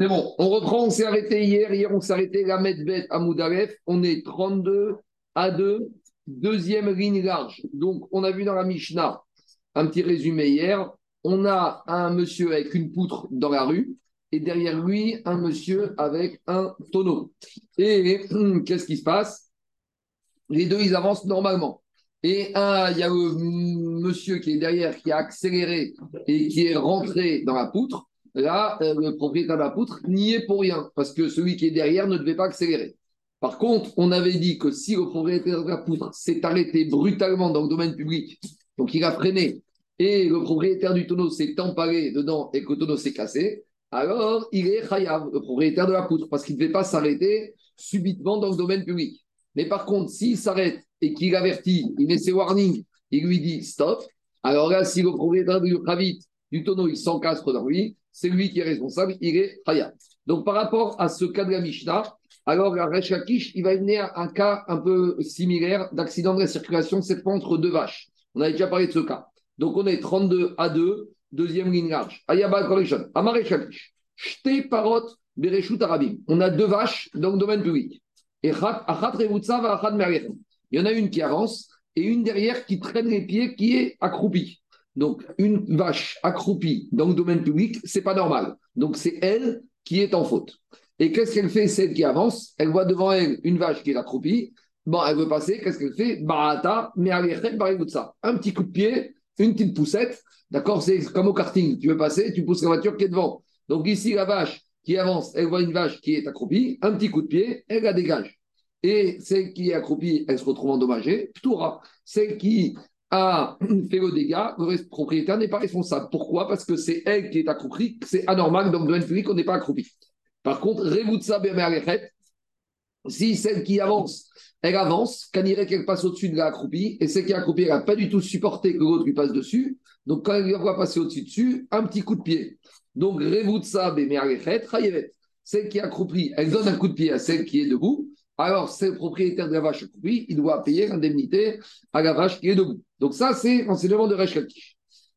C'est bon, on reprend, on s'est arrêté hier. Hier, on s'est arrêté la Medbet à Moudaref. On est 32 à 2, deuxième ligne large. Donc, on a vu dans la Mishnah un petit résumé hier. On a un monsieur avec une poutre dans la rue et derrière lui, un monsieur avec un tonneau. Et qu'est-ce qui se passe? Les deux, ils avancent normalement. Et il y a le monsieur qui est derrière, qui a accéléré et qui est rentré dans la poutre. Là, euh, le propriétaire de la poutre n'y est pour rien, parce que celui qui est derrière ne devait pas accélérer. Par contre, on avait dit que si le propriétaire de la poutre s'est arrêté brutalement dans le domaine public, donc il a freiné, et le propriétaire du tonneau s'est emparé dedans et que le tonneau s'est cassé, alors il est chayav, le propriétaire de la poutre, parce qu'il ne devait pas s'arrêter subitement dans le domaine public. Mais par contre, s'il s'arrête et qu'il avertit, il met ses warnings, il lui dit stop, alors là, si le propriétaire du du tonneau, il s'encastre dans lui, c'est lui qui est responsable, il est Hayat. Donc par rapport à ce cas de la Mishnah, alors la Resh il va venir un cas un peu similaire d'accident de la circulation cette fois entre deux vaches. On avait déjà parlé de ce cas. Donc on est 32 à 2, deuxième ligne large. Ayaba Correction, Amare Shte Parot Bereshut Arabim. On a deux vaches dans le domaine public. Et Achat Il y en a une qui avance et une derrière qui traîne les pieds qui est accroupie. Donc, une vache accroupie dans le domaine public, c'est pas normal. Donc, c'est elle qui est en faute. Et qu'est-ce qu'elle fait, celle qui avance? Elle voit devant elle une vache qui est accroupie. Bon, elle veut passer, qu'est-ce qu'elle fait? Barata, mais ça. Un petit coup de pied, une petite poussette. D'accord C'est comme au karting. Tu veux passer, tu pousses la voiture qui est devant. Donc, ici, la vache qui avance, elle voit une vache qui est accroupie. Un petit coup de pied, elle la dégage. Et celle qui est accroupie, elle se retrouve endommagée. Ptoura. Celle qui a fait le dégât, le propriétaire n'est pas responsable. Pourquoi? Parce que c'est elle qui est accroupie, c'est anormal, donc dans le domaine public, on n'est pas accroupi. Par contre, Revoutsa si celle qui avance, elle avance, irait qu'elle passe au-dessus de la accroupie, et celle qui est accroupie, elle n'a pas du tout supporté que l'autre lui passe dessus, donc quand elle lui voit passer au-dessus dessus, un petit coup de pied. Donc Revoutsa celle qui est accroupie, elle donne un coup de pied à celle qui est debout, alors c'est le propriétaire de la vache accroupie, il doit payer l'indemnité à la vache qui est debout. Donc ça, c'est l'enseignement de Resh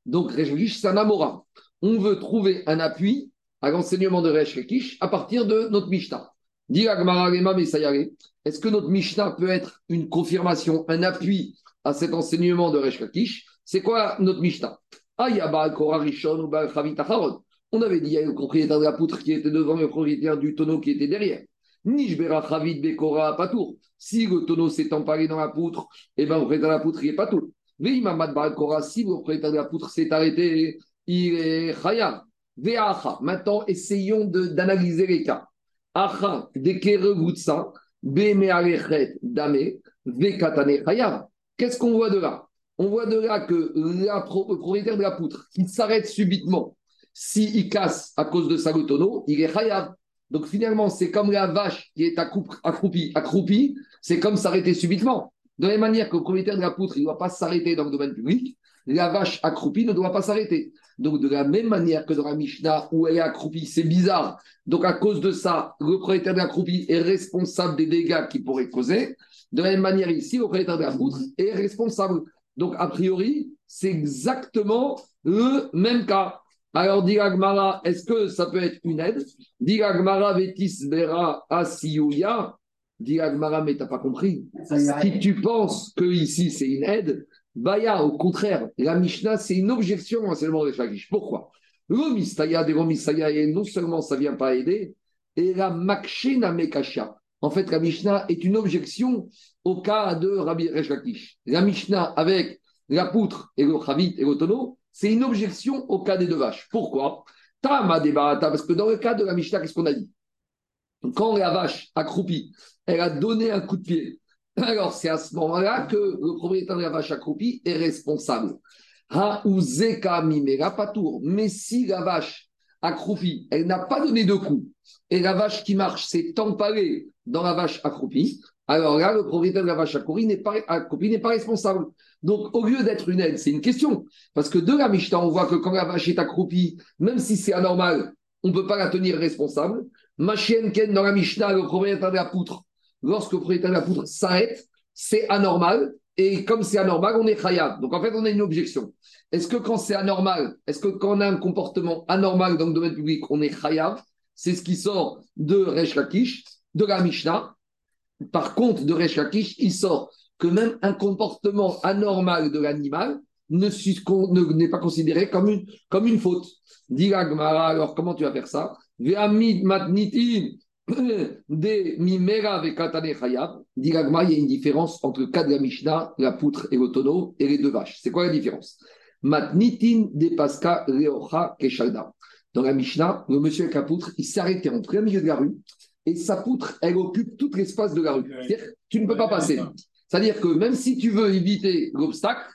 Donc Resh c'est un amora. On veut trouver un appui à l'enseignement de Resh à partir de notre Mishnah. Est-ce que notre Mishnah peut être une confirmation, un appui à cet enseignement de Resh C'est quoi notre Mishnah? On avait dit, il y a le propriétaire de la poutre qui était devant le propriétaire du tonneau qui était derrière. Nishbera Chavid Bekora Patour. Si le tonneau s'est emparé dans la poutre, eh le propriétaire de la poutre, il est Patour. Veimamad Balkora, si propriétaire de la poutre s'est arrêté, il est Chaya. Veacha. Maintenant, essayons d'analyser les cas. Acha, Dekere Gutsa, Bemealechet Dame, Vekatane Chaya. Qu'est-ce qu'on voit de là? On voit de là que le propriétaire de la poutre, qui s'arrête subitement, s'il il casse à cause de sa le tonneau, il est Chaya. Donc finalement, c'est comme la vache qui est accroupie, accroupie, c'est comme s'arrêter subitement. De la même manière que le propriétaire de la poutre, ne doit pas s'arrêter dans le domaine public, la vache accroupie ne doit pas s'arrêter. Donc de la même manière que dans la Mishnah où elle est accroupie, c'est bizarre. Donc à cause de ça, le propriétaire de la croupie est responsable des dégâts qu'il pourrait causer. De la même manière ici, le propriétaire de la poutre est responsable. Donc a priori, c'est exactement le même cas. Alors, dit est-ce que ça peut être une aide? Dit Vetis Vera Asiyuya. Dit mais t'as pas compris. Si tu penses que ici c'est une aide, Baya, au contraire, la Mishnah, c'est une objection à seulement de Shagish. Pourquoi? Le Mistaya des et non seulement ça vient pas aider, et la Makshena Mekasha. En fait, la Mishnah est une objection au cas de Rabbi Rechakish. La Mishnah avec la poutre et le Chavit et le tonneau, c'est une objection au cas des deux vaches. Pourquoi? Parce que dans le cas de la Mishnah, qu'est-ce qu'on a dit? Quand la vache accroupie, elle a donné un coup de pied. Alors, c'est à ce moment-là que le propriétaire de la vache accroupie est responsable. Mais si la vache accroupie, elle n'a pas donné de coup, et la vache qui marche s'est empalée dans la vache accroupie, alors là, le propriétaire de la vache accroupie n'est pas, n'est pas responsable. Donc, au lieu d'être une aide, c'est une question. Parce que de la Mishnah, on voit que quand la vache est accroupie, même si c'est anormal, on ne peut pas la tenir responsable. Machien Ken, dans la Mishnah, le propriétaire de la poutre, lorsque le propriétaire de la poutre s'arrête, c'est anormal. Et comme c'est anormal, on est khayab. Donc, en fait, on a une objection. Est-ce que quand c'est anormal, est-ce que quand on a un comportement anormal dans le domaine public, on est khayab? C'est ce qui sort de Resh Lakish, de la Mishnah. Par contre, de Resh Lakish, il sort que même un comportement anormal de l'animal n'est pas considéré comme une, comme une faute. Dit alors comment tu vas faire ça? Mimera avec Katane Chayab, dit il y a une différence entre le cas de la Mishnah, la poutre et le tonneau et les deux vaches. C'est quoi la différence? Matnitin de Paska Reocha Keshalda. Dans la Mishnah, le monsieur avec la poutre, il s'est arrêté en plein milieu de la rue et sa poutre, elle occupe tout l'espace de la rue. C'est-à-dire tu ne peux pas passer. C'est-à-dire que même si tu veux éviter l'obstacle,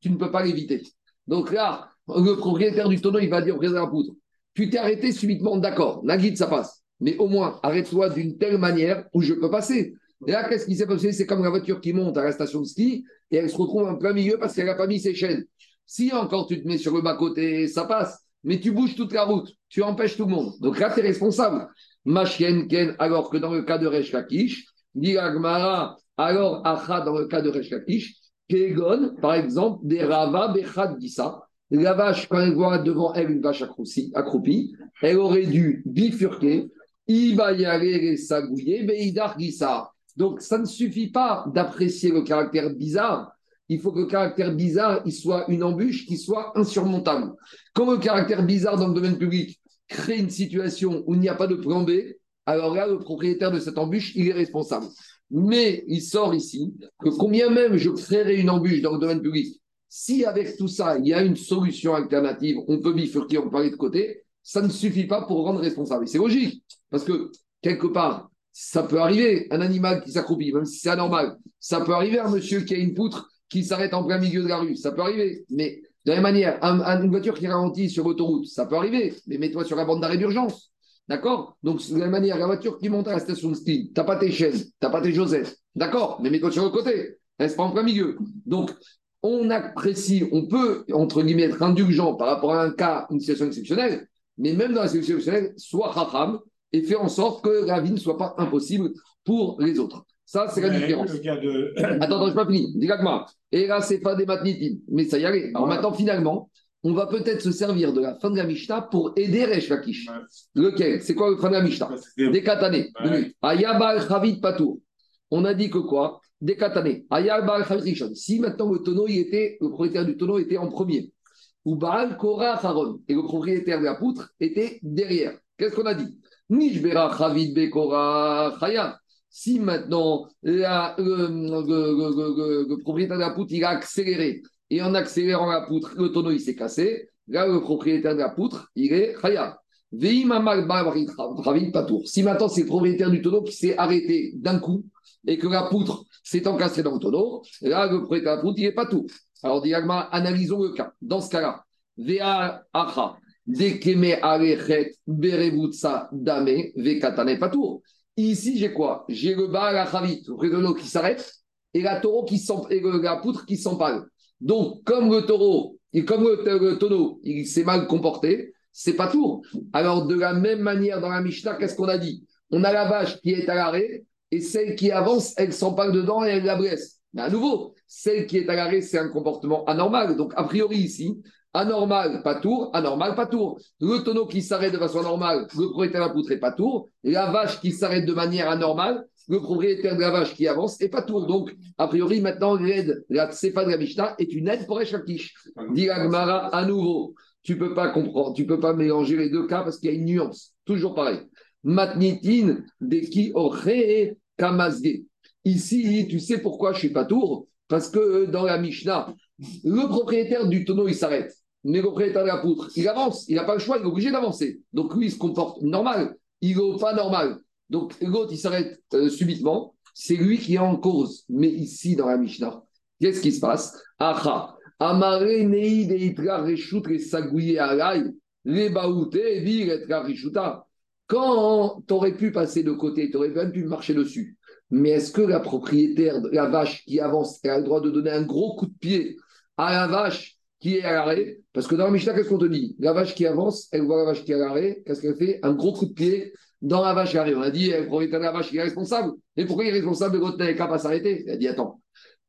tu ne peux pas l'éviter. Donc là, le propriétaire du tonneau, il va dire au président de la poutre Tu t'es arrêté subitement, d'accord, la guide, ça passe mais au moins arrête-toi d'une telle manière où je peux passer. Et là, qu'est-ce qui s'est passé? C'est comme la voiture qui monte à la station de ski et elle se retrouve en plein milieu parce qu'elle n'a pas mis ses chaînes. Si encore tu te mets sur le bas-côté, ça passe, mais tu bouges toute la route, tu empêches tout le monde. Donc là, tu es responsable. Machien Ken, alors que dans le cas de Resh Lakish, alors Acha dans le cas de Resh Kegon, par exemple, des Rava Bechad Gissa. La vache, quand elle voit devant elle une vache accroupie, elle aurait dû bifurquer il va y aller sagouiller. Donc, ça ne suffit pas d'apprécier le caractère bizarre. Il faut que le caractère bizarre, il soit une embûche qui soit insurmontable. Quand le caractère bizarre dans le domaine public crée une situation où il n'y a pas de plan B, alors là, le propriétaire de cette embûche, il est responsable. Mais il sort ici que combien même je créerai une embûche dans le domaine public, si avec tout ça, il y a une solution alternative, on peut bifurquer, on peut aller de côté, ça ne suffit pas pour rendre responsable. C'est logique, parce que quelque part, ça peut arriver, un animal qui s'accroupit, même si c'est anormal. Ça peut arriver un monsieur qui a une poutre qui s'arrête en plein milieu de la rue. Ça peut arriver. Mais de la même manière, une voiture qui ralentit sur l'autoroute, ça peut arriver. Mais mets-toi sur la bande d'arrêt d'urgence. D'accord? Donc, de la même manière, la voiture qui monte à la station de ski, tu n'as pas tes chaînes, tu n'as pas tes Joseph. D'accord? Mais mets-toi sur le côté. Reste pas en plein milieu. Donc, on apprécie, on peut, entre guillemets, être indulgent par rapport à un cas, une situation exceptionnelle, mais même dans la situation exceptionnelle, soit racham et fait en sorte que la vie ne soit pas impossible pour les autres. Ça, c'est la différence. De... Attends, attends, je pas fini. Dis-moi. Et là, c'est pas des matnitim. Mais ça y est. Alors maintenant, finalement, on va peut-être se servir de la fin de la Mishnah pour aider Resh Lakish. Lequel? C'est quoi le fin de la Mishnah? Des katané. Ayabal Chavid Patour. On a dit que quoi? Des katané. Ayabal Chavid Rishon. Si maintenant le tonneau, il était, le propriétaire du tonneau était en premier. Ou Baal Kora Haron. Et le propriétaire de la poutre était derrière. Qu'est-ce qu'on a dit? Nishbera Chavid Bekora. Si maintenant la, le, propriétaire de la poutre il a accéléré et en accélérant la poutre, le tonneau il s'est cassé, là le propriétaire de la poutre il est Chaya. Si maintenant c'est le propriétaire du tonneau qui s'est arrêté d'un coup et que la poutre s'est encastrée dans le tonneau, là le propriétaire de la poutre il n'est pas tout. Alors, diagma, analysons le cas. Dans ce cas-là, Vea Acha, Dekeme Arechet, Berevutsa, Dame, Vekatane Patour. Ici, j'ai quoi? J'ai le Baal Achavit, le l'eau qui s'arrête, et la taureau qui et la poutre qui s'empale. Donc, comme le taureau, et comme le, tonneau, il s'est mal comporté, c'est pas tout. Alors, de la même manière, dans la Mishnah, qu'est-ce qu'on a dit? On a la vache qui est à l'arrêt, et celle qui avance, elle s'empale dedans et elle la blesse. Mais à nouveau, celle qui est à l'arrêt, c'est un comportement anormal. Donc, a priori, ici, anormal, pas tour, anormal, pas tour. Le tonneau qui s'arrête de façon normale, le propriétaire la poutre pas tour. La vache qui s'arrête de manière anormale, le propriétaire de la vache qui avance est pas tour. Donc, a priori, maintenant, l'aide, la Sefa de la Mishnah est une aide pour Eshakish. Dit Agmara à nouveau. Tu peux pas comprendre, tu peux pas mélanger les deux cas parce qu'il y a une nuance. Toujours pareil. Matnitin de qui aurait kamasge. Ici, tu sais pourquoi je suis pas tour? Parce que dans la Mishnah, le propriétaire du tonneau, il s'arrête. Mais le propriétaire de la poutre, il avance. Il n'a pas le choix, il est obligé d'avancer. Donc lui, il se comporte normal. Il n'est pas normal. Donc il s'arrête euh, subitement. C'est lui qui est en cause. Mais ici, dans la Mishnah, qu'est-ce qui se passe? Acha. Amare Quand tu aurais pu passer de côté, tu aurais même pu marcher dessus. Mais est-ce que la propriétaire la vache qui avance a le droit de donner un gros coup de pied à la vache qui est à l'arrêt? Parce que dans la Mishnah, qu'est-ce qu'on te dit? La vache qui avance, elle voit la vache qui est à l'arrêt, qu'est-ce qu'elle fait? Un gros coup de pied dans la vache qui arrive. On a dit, le propriétaire de la vache, il est responsable? Mais pourquoi il est responsable de qu'à pas s'arrêter? Il a dit, attends,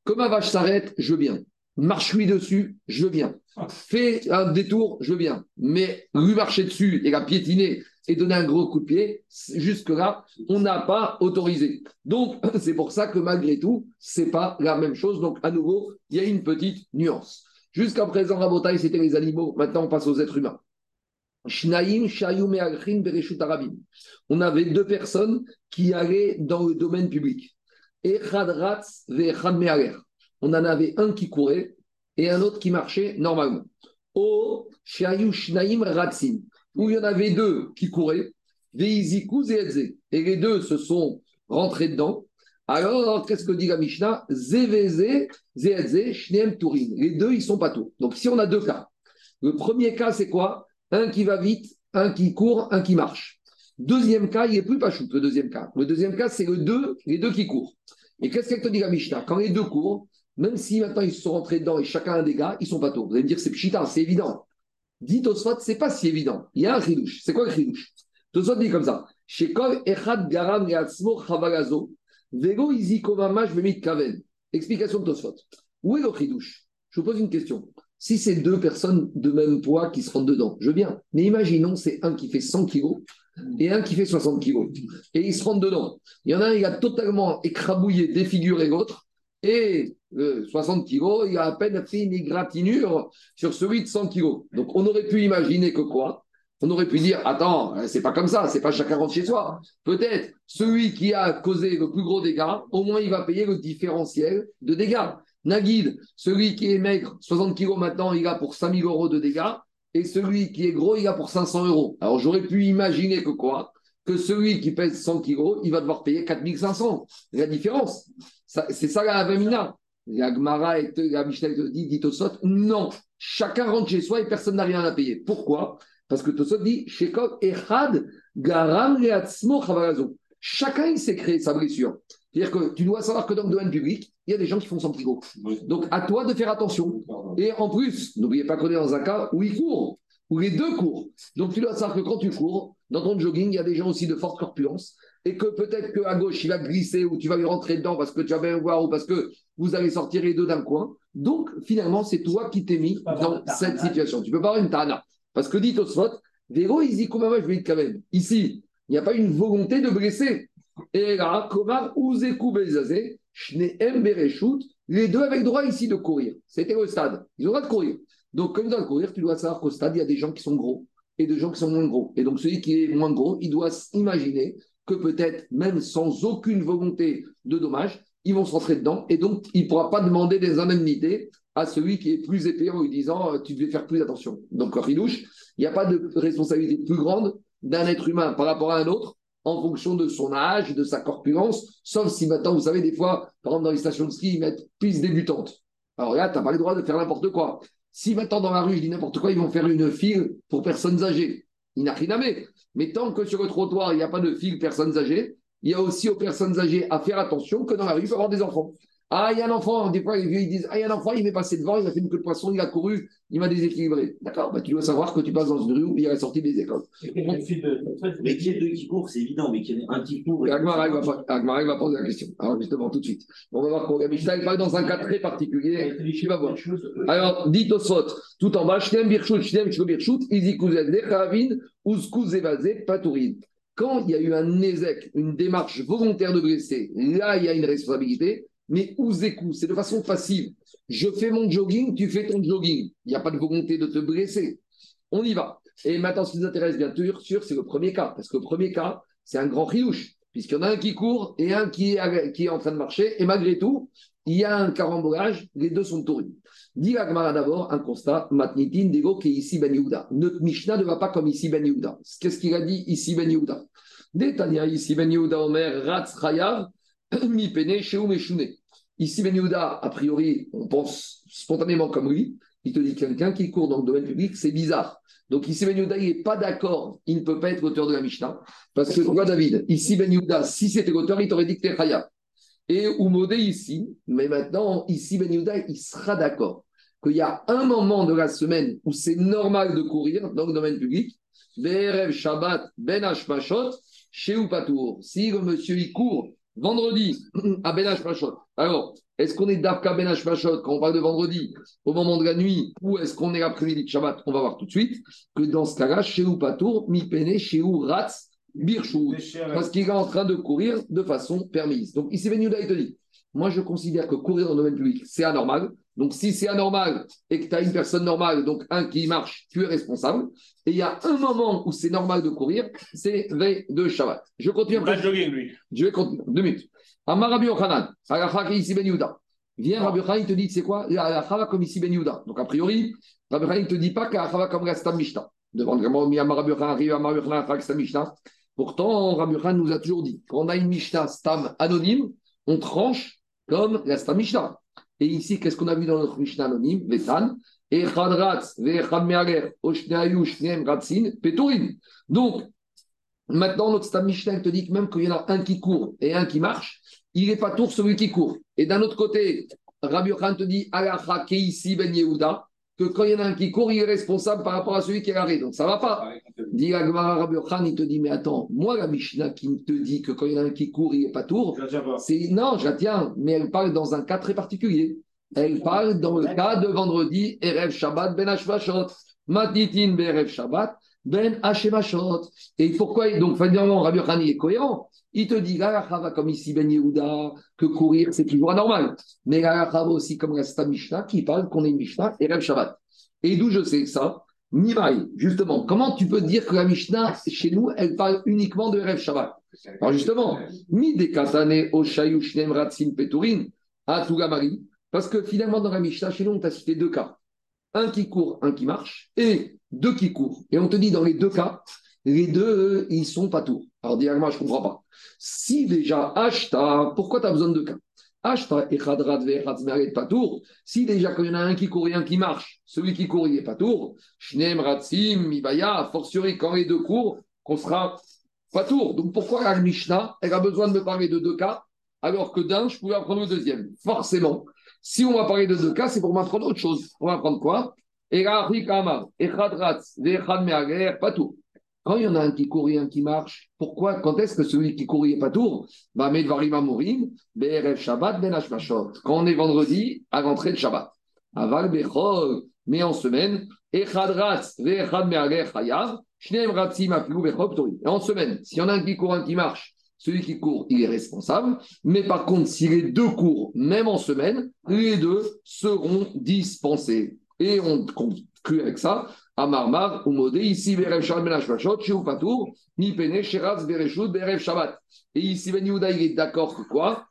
comme ma vache s'arrête, je bien. Marche-lui dessus, je bien. Fais un détour, je bien. Mais lui marcher dessus et la piétiner et donner un gros coup de pied, jusque-là, on n'a pas autorisé. Donc, c'est pour ça que malgré tout, c'est pas la même chose. Donc, à nouveau, il y a une petite nuance. Jusqu'à présent, Rabotaï, c'était les animaux. Maintenant, on passe aux êtres humains. On avait deux personnes qui allaient dans le domaine public. On en avait un qui courait et un autre qui marchait normalement. O Ratsin, où il y en avait deux qui couraient, et les deux se sont rentrés dedans. Alors, qu'est-ce que dit la Mishnah? Les deux, ils sont pas tout. Donc, si on a deux cas, le premier cas, c'est quoi? Un qui va vite, un qui court, un qui marche. Deuxième cas, il n'est plus pas le deuxième cas. Le deuxième cas, c'est le deux, les deux qui courent. Et qu'est-ce qu'elle te dit la Mishnah? Quand les deux courent, même si maintenant ils se sont rentrés dedans et chacun a un dégât, ils sont pas tôt. Vous allez me dire, c'est pchita, c'est évident. Dit Tosfot, c'est pas si évident. Il y a un chidouche. C'est quoi le chidouche Tosfot dit comme ça. echad garam chavagazo, vego kaven. Explication de Tosfot. Où est le chidouche Je vous pose une question. Si c'est deux personnes de même poids qui se rentrent dedans, je veux bien. Mais imaginons, c'est un qui fait 100 kilos et un qui fait 60 kilos. Et ils se rentrent dedans. Il y en a un, il a totalement écrabouillé, défiguré l'autre. Et 60 kilos, il a à peine fait une égratignure sur celui de 100 kilos. Donc on aurait pu imaginer que quoi? On aurait pu dire attends, euh, c'est pas comme ça, c'est pas chacun rentre chez soi. Peut-être celui qui a causé le plus gros dégât, au moins il va payer le différentiel de dégâts. Naguide, celui qui est maigre, 60 kilos maintenant, il a pour 5000 euros de dégâts. Et celui qui est gros, il a pour 500 euros. Alors j'aurais pu imaginer que quoi? Que celui qui pèse 100 kilos, il va devoir payer 4500. La différence, c'est ça la Avamina. La Gemara et la Mishnah dit, dit non, chacun rentre chez soi et personne n'a rien à payer. Pourquoi? Parce que Tosot dit, Echad Garam Chacun, il s'est créé sa blessure. C'est-à-dire que tu dois savoir que dans le domaine public, il y a des gens qui font son kilos. Donc, à toi de faire attention. Et en plus, n'oubliez pas qu'on est dans un cas où il court, où les deux courent. Donc, tu dois savoir que quand tu cours, dans ton jogging, il y a des gens aussi de forte corpulence et que peut-être qu'à gauche, il va glisser ou tu vas lui rentrer dedans parce que tu vas bien voir ou parce que vous allez sortir les deux d'un coin. Donc, finalement, c'est toi qui t'es mis dans cette situation. Tu peux pas avoir une tana. Parce que dit Tosfot, Véro, il dit comment je vais quand même. Ici, il n'y a pas une volonté de blesser. Et là, Komar, Uzeku Belzazé, Shneem les deux avec droit ici de courir. C'était au stade. Ils ont droit de courir. Donc, comme ils doivent courir, tu dois savoir qu'au stade, il y a des gens qui sont gros et des gens qui sont moins gros. Et donc, celui qui est moins gros, il doit s'imaginer que peut-être, même sans aucune volonté de dommage, ils vont se rentrer dedans et donc il ne pourra pas demander des indemnités à celui qui est plus épais en lui disant euh, tu devais faire plus attention. Donc, Ridouche, il n'y a pas de responsabilité plus grande d'un être humain par rapport à un autre en fonction de son âge, de sa corpulence, sauf si maintenant, vous savez, des fois, par exemple, dans les stations de ski, ils mettent piste débutante. Alors là, tu n'as pas le droit de faire n'importe quoi. Si maintenant, dans la rue, je dis n'importe quoi, ils vont faire une file pour personnes âgées. Il n'a rien à mettre. Mais tant que sur le trottoir, il n'y a pas de fil personnes âgées, il y a aussi aux personnes âgées à faire attention que dans la rue, il faut avoir des enfants. Ah, il y a un enfant, des fois, ils disent Ah, il y a un enfant, il m'est passé devant, il a fait une queue de poisson, il a couru, il m'a déséquilibré. D'accord, bah, tu dois savoir que tu passes dans une rue où il y a la sortie des écoles. Mais qui est deux qui courent, c'est évident, mais qu'il y en a un qui court. Agmara va, poser la question. Alors, justement, tout de suite. On va voir pour Mishnah, il parle dans un cas très particulier. Tu vas voir. Alors, dit au sot, tout en bas, Shnem Birchut, Shnem Shlo Izikuzel, Nechavin, Uskuz Evazé, Patourin. Quand il y a eu un ézec, une démarche volontaire de blesser, là, il y a une responsabilité. Mais Ouzekou, c'est de façon passive. Je fais mon jogging, tu fais ton jogging. Il n'y a pas de volonté de te blesser. On y va. Et maintenant, ce qui nous intéresse bien sûr, c'est le premier cas. Parce que le premier cas, c'est un grand riouche, puisqu'il y en a un qui court et un qui est, en train de marcher. Et malgré tout, il y a un carambolage, les deux sont tournés. Dit Agmara d'abord un constat, Matnitin Dego qui ici Ben Yehuda. Notre Mishnah ne va pas comme ici Ben Yehuda. Qu'est-ce qu'il a dit ici Ben Yehuda? Détania ici Ben Yehuda Omer Ratz Chayav Mi Pene. Ici, Ben a priori, on pense spontanément comme lui. Il te dit quelqu'un qui court dans le domaine public, c'est bizarre. Donc ici, Ben il n'est pas d'accord. Il ne peut pas être l'auteur de la Mishnah. Parce que, toi, David, ici, Ben si c'était l'auteur, il t'aurait dit que t'es Et Oumodé ici, mais maintenant, ici, Ben il sera d'accord qu'il y a un moment de la semaine où c'est normal de courir dans le domaine public. Berev Shabbat Ben Hashmashot, chez Upatour. Si le monsieur, il court vendredi, à Ben Pachot. Alors, est-ce qu'on est d'Afka Ben Pachot quand on parle de vendredi, au moment de la nuit, ou est-ce qu'on est l'après-midi de Shabbat? On va voir tout de suite que dans ce cas-là, chez Patour, Mi Pene, chez Ratz, Birchou, parce qu'il est en train de courir de façon permise. Donc ici, Ben il te dit moi, je considère que courir dans le domaine public, c'est anormal. Donc, si c'est anormal et que tu as une personne normale, donc un qui marche, tu es responsable. Et il y a un moment où c'est normal de courir, c'est veille de Shabbat. Je continue après. Je vais continuer. Deux minutes. Amar Rabbi Yochanan, ici Ben Yehuda. Viens, Rabbi Yochanan, il te dit, c'est quoi? La comme ici Ben Yehuda. Donc, a priori, Rabbi Yochanan, il ne te dit pas qu'Alacha comme Rastam Mishnah. Devant vraiment, Rabbi Yochanan arrive à Rabbi Yochanan, Rastam Mishnah. Pourtant, Rabbi Yochanan nous a toujours dit qu'on a une Mishnah Stam anonyme, on tranche comme la Stam Mishnah. Et ici, qu'est-ce qu'on a vu dans notre Mishnah anonyme Vetan? Donc, maintenant, notre Stam Mishnah te dit que même qu'il y en a un qui court et un qui marche, il n'est pas tour celui qui court. Et d'un autre côté, Rabbi Khan te dit Alacha ici Ben Yehuda, que quand il y en a un qui court, il est responsable par rapport à celui qui est arrêté. Donc ça ne va pas. Dit il te dit, mais attends, moi la Mishnah qui te dit que quand il y en a un qui court, il n'est pas tour, c'est non, je la tiens, mais elle parle dans un cas très particulier. Elle parle dans le cas de vendredi, Erev Shabbat, Ben Hashvashot, Matitin, Berev Shabbat, Ben Hashemashot. Et pourquoi Donc, finalement, Rabbi Khan, est cohérent. Il te dit, là, comme ici Ben Yehuda, que courir, c'est toujours anormal. Mais là, aussi, comme la Mishnah, qui parle qu'on est Mishnah, Erev Shabbat. Et d'où je sais ça? Nimaï, justement, comment tu peux dire que la Mishnah, chez nous, elle parle uniquement de Erev Shabbat? Alors justement, mi de katane o shayushnem ratsim peturin, à Tugamari, parce que finalement, dans la Mishnah, chez nous, on t'a cité deux cas. Un qui court, un qui marche, et deux qui courent. Et on te dit, dans les deux cas, les deux, ils sont pas tours. Alors, directement, je ne comprends pas. Si déjà, Ashta, pourquoi tu as besoin de deux cas? Ashta et. Si déjà, quand il y en a un qui court et un qui marche, celui qui court, il n'est pas tour. Shnem, Ratsim, Mibaya, fortiori, quand les deux courent, qu'on sera pas tour. Donc, pourquoi la Mishnah, elle a besoin de me parler de deux cas, alors que d'un, je pouvais apprendre le deuxième? Forcément. Si on va parler de deux cas, c'est pour m'apprendre autre chose. On va apprendre quoi? Pas tout. Quand il y en a un qui court et un qui marche, pourquoi Quand est-ce que celui qui court n'est pas tour Bah, Mourim, BRF Shabbat, Ben Quand on est vendredi, à l'entrée de Shabbat. Aval Bechol, mais en semaine, Echad Ratz, Vechad Meager Chayav, Shneem Ratzim Afilu Bechol Et en semaine, s'il y en a un qui court, un qui marche, celui qui court, il est responsable. Mais par contre, si les deux courent, même en semaine, les deux seront dispensés. Et on conclut avec ça. Amarmar, Umode, ici, Berev Shabbat Ben Hashvashot, chez Patour, Mi Pene, Sheratz, Bereshut, Berev Shabbat. Et ici, Ben il est d'accord que quoi?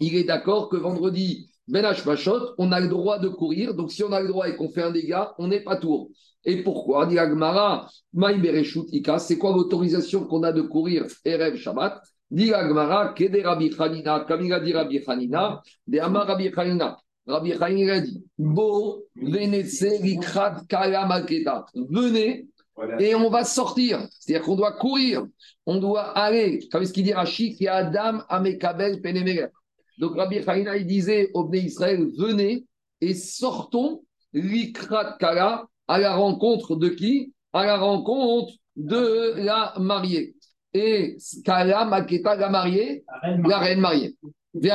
Il est d'accord que vendredi, Ben Hashvashot, on a le droit de courir. Donc, si on a le droit et qu'on fait un dégât, on n'est pas tour. Et pourquoi? Dit Agmara, Ika, c'est quoi l'autorisation qu'on a de courir Erev Shabbat? Dit Agmara, Kede Rabbi Chanina, Kamila dit Rabbi Chanina, De Amar Rabbi Chanina. Rabbi Chaim a dit Bo, venez et on va sortir. C'est-à-dire qu'on doit courir, on doit aller. Comme ce qu'il dit Rachid, qui Adam Amekabel Penemeger. Donc Rabbi Chaim il disait au Bnei Israël Venez et sortons l'ikrat kala à la rencontre de qui? À la rencontre de la mariée. Et Kala Maketa, la mariée, la reine mariée. Et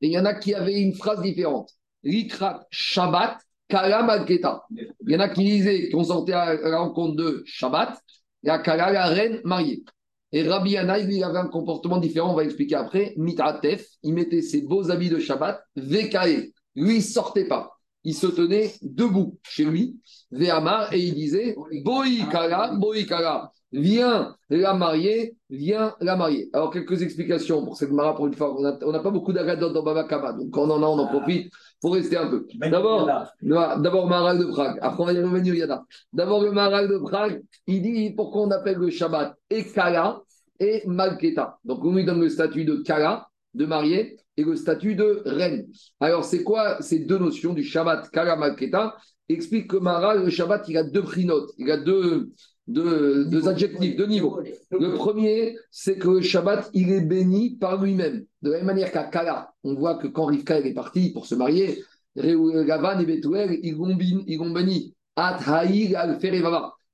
il y en a qui avaient une phrase différente. Likrat Shabbat, Kala Malketa. Il y en a qui disaient qu'on sortait à la rencontre de Shabbat, et à Kala, la reine mariée. Et Rabbi Yana, il avait un comportement différent, on va expliquer après. Mitratef, il mettait ses beaux habits de Shabbat, Vekae. Lui, il sortait pas. Il se tenait debout chez lui, Vehamar, et il disait Boi Kala, Boi Kala viens la marier, viens la marier. Alors, quelques explications pour cette mara pour une fois. On n'a pas beaucoup d'agadot dans Baba Kama, donc quand on en a, on en profite pour rester un peu. D'abord, d'abord Maral de Prague. Après, on va y revenir, Yana. D'abord, le Maral de Prague, il dit pourquoi on appelle le Shabbat et Kala et Malketa. Donc, on lui donne le statut de Kala, de mariée, et le statut de reine. Alors, c'est quoi ces deux notions du Shabbat, Kala, Malketa Explique que Maral, le Shabbat, il a deux prinotes, il a deux deux, adjectifs, deux niveaux. Le premier, c'est que le Shabbat, il est béni par lui-même. De la même manière qu'à Kala, on voit que quand Rivka est partie pour se marier, Gavan et Betuel, ils ont béni. al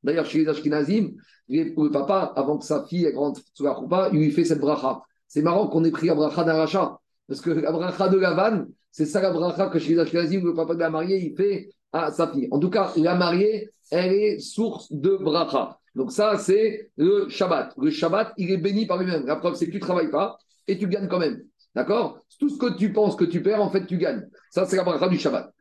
D'ailleurs, chez les Ashkenazim, le papa, avant que sa fille rentre sous la roupa, il lui fait cette bracha. C'est marrant qu'on ait pris la bracha d'un rachat. Parce que la bracha de la vanne, c'est ça la bracha que chez les Ashkenazim, le papa de la mariée, il fait à sa fille. En tout cas, la mariée, elle est source de bracha. Donc ça, c'est le Shabbat. Le Shabbat, il est béni par lui-même. La preuve, c'est que tu ne travailles pas et tu gagnes quand même. D'accord? Tout ce que tu penses que tu perds, en fait, tu gagnes. Ça, c'est la bracha du Shabbat.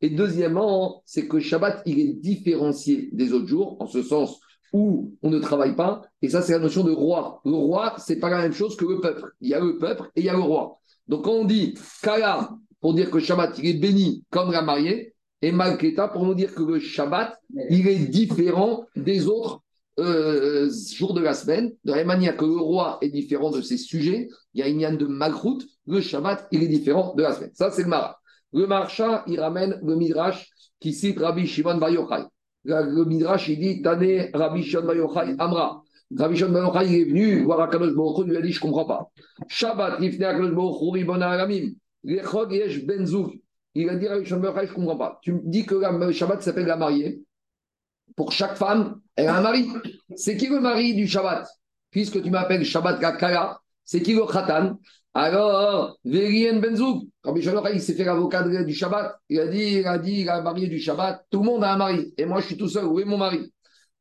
Et deuxièmement, c'est que le Shabbat, il est différencié des autres jours, en ce sens où on ne travaille pas. Et ça, c'est la notion de roi. Le roi, c'est pas la même chose que le peuple. Il y a le peuple et il y a le roi. Donc, quand on dit Kala, pour dire que le Shabbat, il est béni comme la mariée, et Malketa, pour nous dire que le Shabbat, il est différent des autres euh, jours de la semaine. De la même manière que le roi est différent de ses sujets, il y a une yann de Malchut, le Shabbat, il est différent de la semaine. Ça, c'est le Mara. Le Marcha, il ramène le Midrash qui cite Rabbi Shimon Bar Yochai. Le Midrash, il dit Tane Rabbi Shimon Bar Yochai Amra. Rabbi Shimon Bar Yochai, est venu voir Akadosh Baruch il lui a dit Je ne comprends pas. Shabbat, Nifne Akadosh Baruch Hu, Ribon Aramim. Lechog Yesh Benzouk. Il a dit Rabbi Shimon Bar Yochai Je ne comprends pas. Tu me dis que le Shabbat s'appelle la mariée. Pour chaque femme, elle a un mari. C'est qui le mari du Shabbat? Puisque tu m'appelles Shabbat Kala, c'est qui le Khatan? Alors, Vérien Benzouk, Rabbi il s'est fait l'avocat du Shabbat. Il a dit, il a dit, il a marié du Shabbat. Tout le monde a un mari. Et moi, je suis tout seul. Où est mon mari?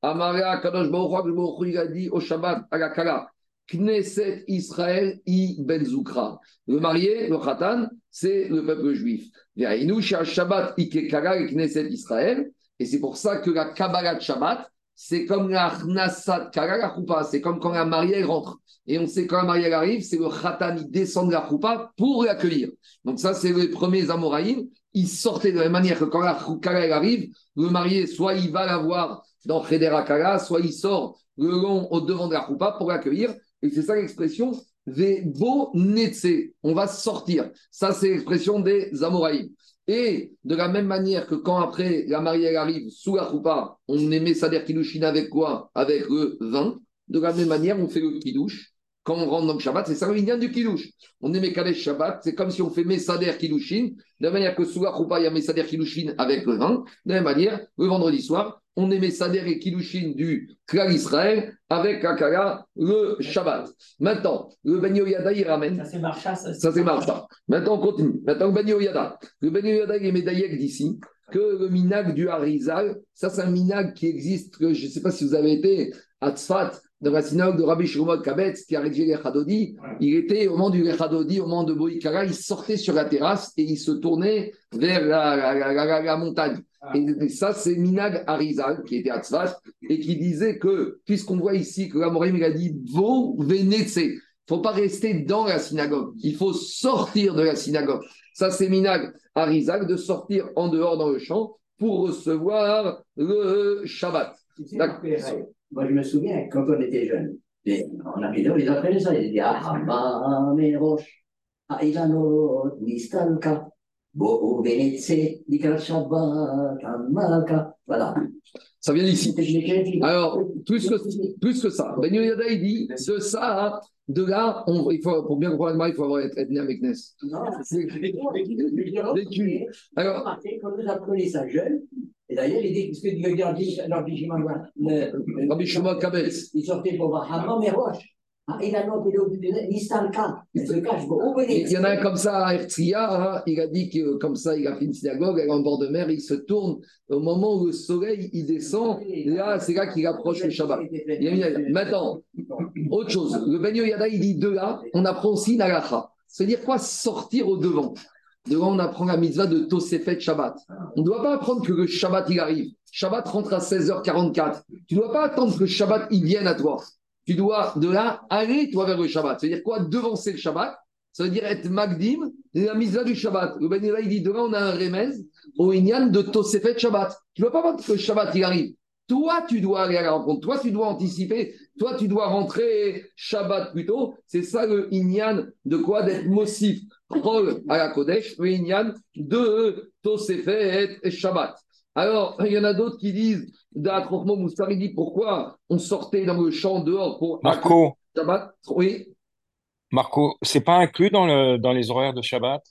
Amaria Kadosh Baruch il a dit au Shabbat, à la Kala, Knesset Israël i Benzoukra. Le marié, le Khatan, c'est le peuple juif. Shabbat, Ikekara, Knesset Israël. Et c'est pour ça que la Kabbalah de Shabbat, c'est comme la Hnasat Kala, la C'est comme quand la mariée rentre. Et on sait quand un mariage arrive, c'est le khatan, il descend de la choupa pour l'accueillir. Donc ça, c'est les premiers amoraïm. Ils sortaient de la même manière que quand la kala arrive, le marié, soit il va la voir dans Khedera Kala, soit il sort le long au devant de la choupa pour l'accueillir. Et c'est ça l'expression Vebo Netse. On va sortir. Ça, c'est l'expression des amoraïm. Et de la même manière que quand après la mariée arrive sous la choupa, on émet Sader Kiddushin avec quoi? Avec le vin. De la même manière, on fait le Kiddush quand on rentre dans le Shabbat, c'est ça le du Kiddush. On est Mekadesh Shabbat, c'est comme si on fait Messader Kiddushin, de la manière que sous la il y a Messader Kiddushin avec le vin. De la même manière, le vendredi soir, on est Messader et Kiddushin du Klal Israël avec Akara le Shabbat. Maintenant, le Ben Yada, il ramène. Ça, c'est Marcha, ça. Ça, c'est Marcha. Maintenant, on continue. Maintenant, le Ben Yada. Le Ben Yada, il est médaillé d'ici que le minag du Harizal, ça, c'est un minag qui existe, que je ne sais pas si vous avez été à Tzfat, dans la synagogue de Rabbi Shlomo Kabetz, qui a rédigé les Chadodi, il était au moment du Chadodi, au moment de Boïkara, il sortait sur la terrasse et il se tournait vers la, montagne. Ah. Et, ça, c'est Minag Arizal, qui était à Tzfat, et qui disait que, puisqu'on voit ici que l'Amorim, il a dit Vo venetse, il ne faut pas rester dans la synagogue, il faut sortir de la synagogue. Ça, c'est Minag Arizal, de sortir en dehors dans le champ pour recevoir le Shabbat. Moi, je me souviens, quand on était jeune, on a mis ils apprenaient ça. Ils disaient Ah, mes roches, ah, il a nos nistalka, bo, venetse, dikra shabbat, amaka. Voilà. Ça vient d'ici. Alors, plus que, plus que ça, Ben Yoyada, il dit de ça, de là, on, il faut, pour bien comprendre il faut avoir être, être né avec Ness. Non, c'est Alors, quand vous apprenez ça jeune, et d'ailleurs, il dit, ce que Dieu dit, Rabbi Shimon, Kabetz, il sortait pour voir Hammam et Roche. Ah, il y en a un comme ça à Ertzia, hein, il a dit que comme ça, il a fait une synagogue, elle est en bord de mer, il se tourne. Au moment où le soleil il descend, là, c'est là qu'il approche le Shabbat. Maintenant, autre chose, le Ben Yada, il dit de là, on apprend aussi Nagacha. C'est-à-dire quoi Sortir au devant? Devant, on apprend la mitzvah de Tosefet Shabbat. On ne doit pas apprendre que le Shabbat, il arrive. Shabbat rentre à 16h44. Tu ne dois pas attendre que le Shabbat, il vienne à toi. Tu dois de là aller, toi, vers le Shabbat. C'est-à-dire quoi? Devancer le Shabbat. Ça veut dire être Magdim, la mitzvah du Shabbat. Le Ben il dit, de là, on a un remez au Inyan de Tosefet Shabbat. Tu ne dois pas attendre que Shabbat, il arrive. Toi, tu dois aller à la rencontre. Toi, tu dois anticiper. Toi, tu dois rentrer Shabbat plutôt. C'est ça le Inyan de quoi? D'être Mossif, Rol à la Kodesh, Inyan de Tosefet et Shabbat. Alors, il y en a d'autres qui disent, d'Atrochmo Moussari dit pourquoi on sortait dans le champ dehors pour. Marco. Shabbat? Oui. Marco, c'est pas inclus dans, le, dans les horaires de Shabbat?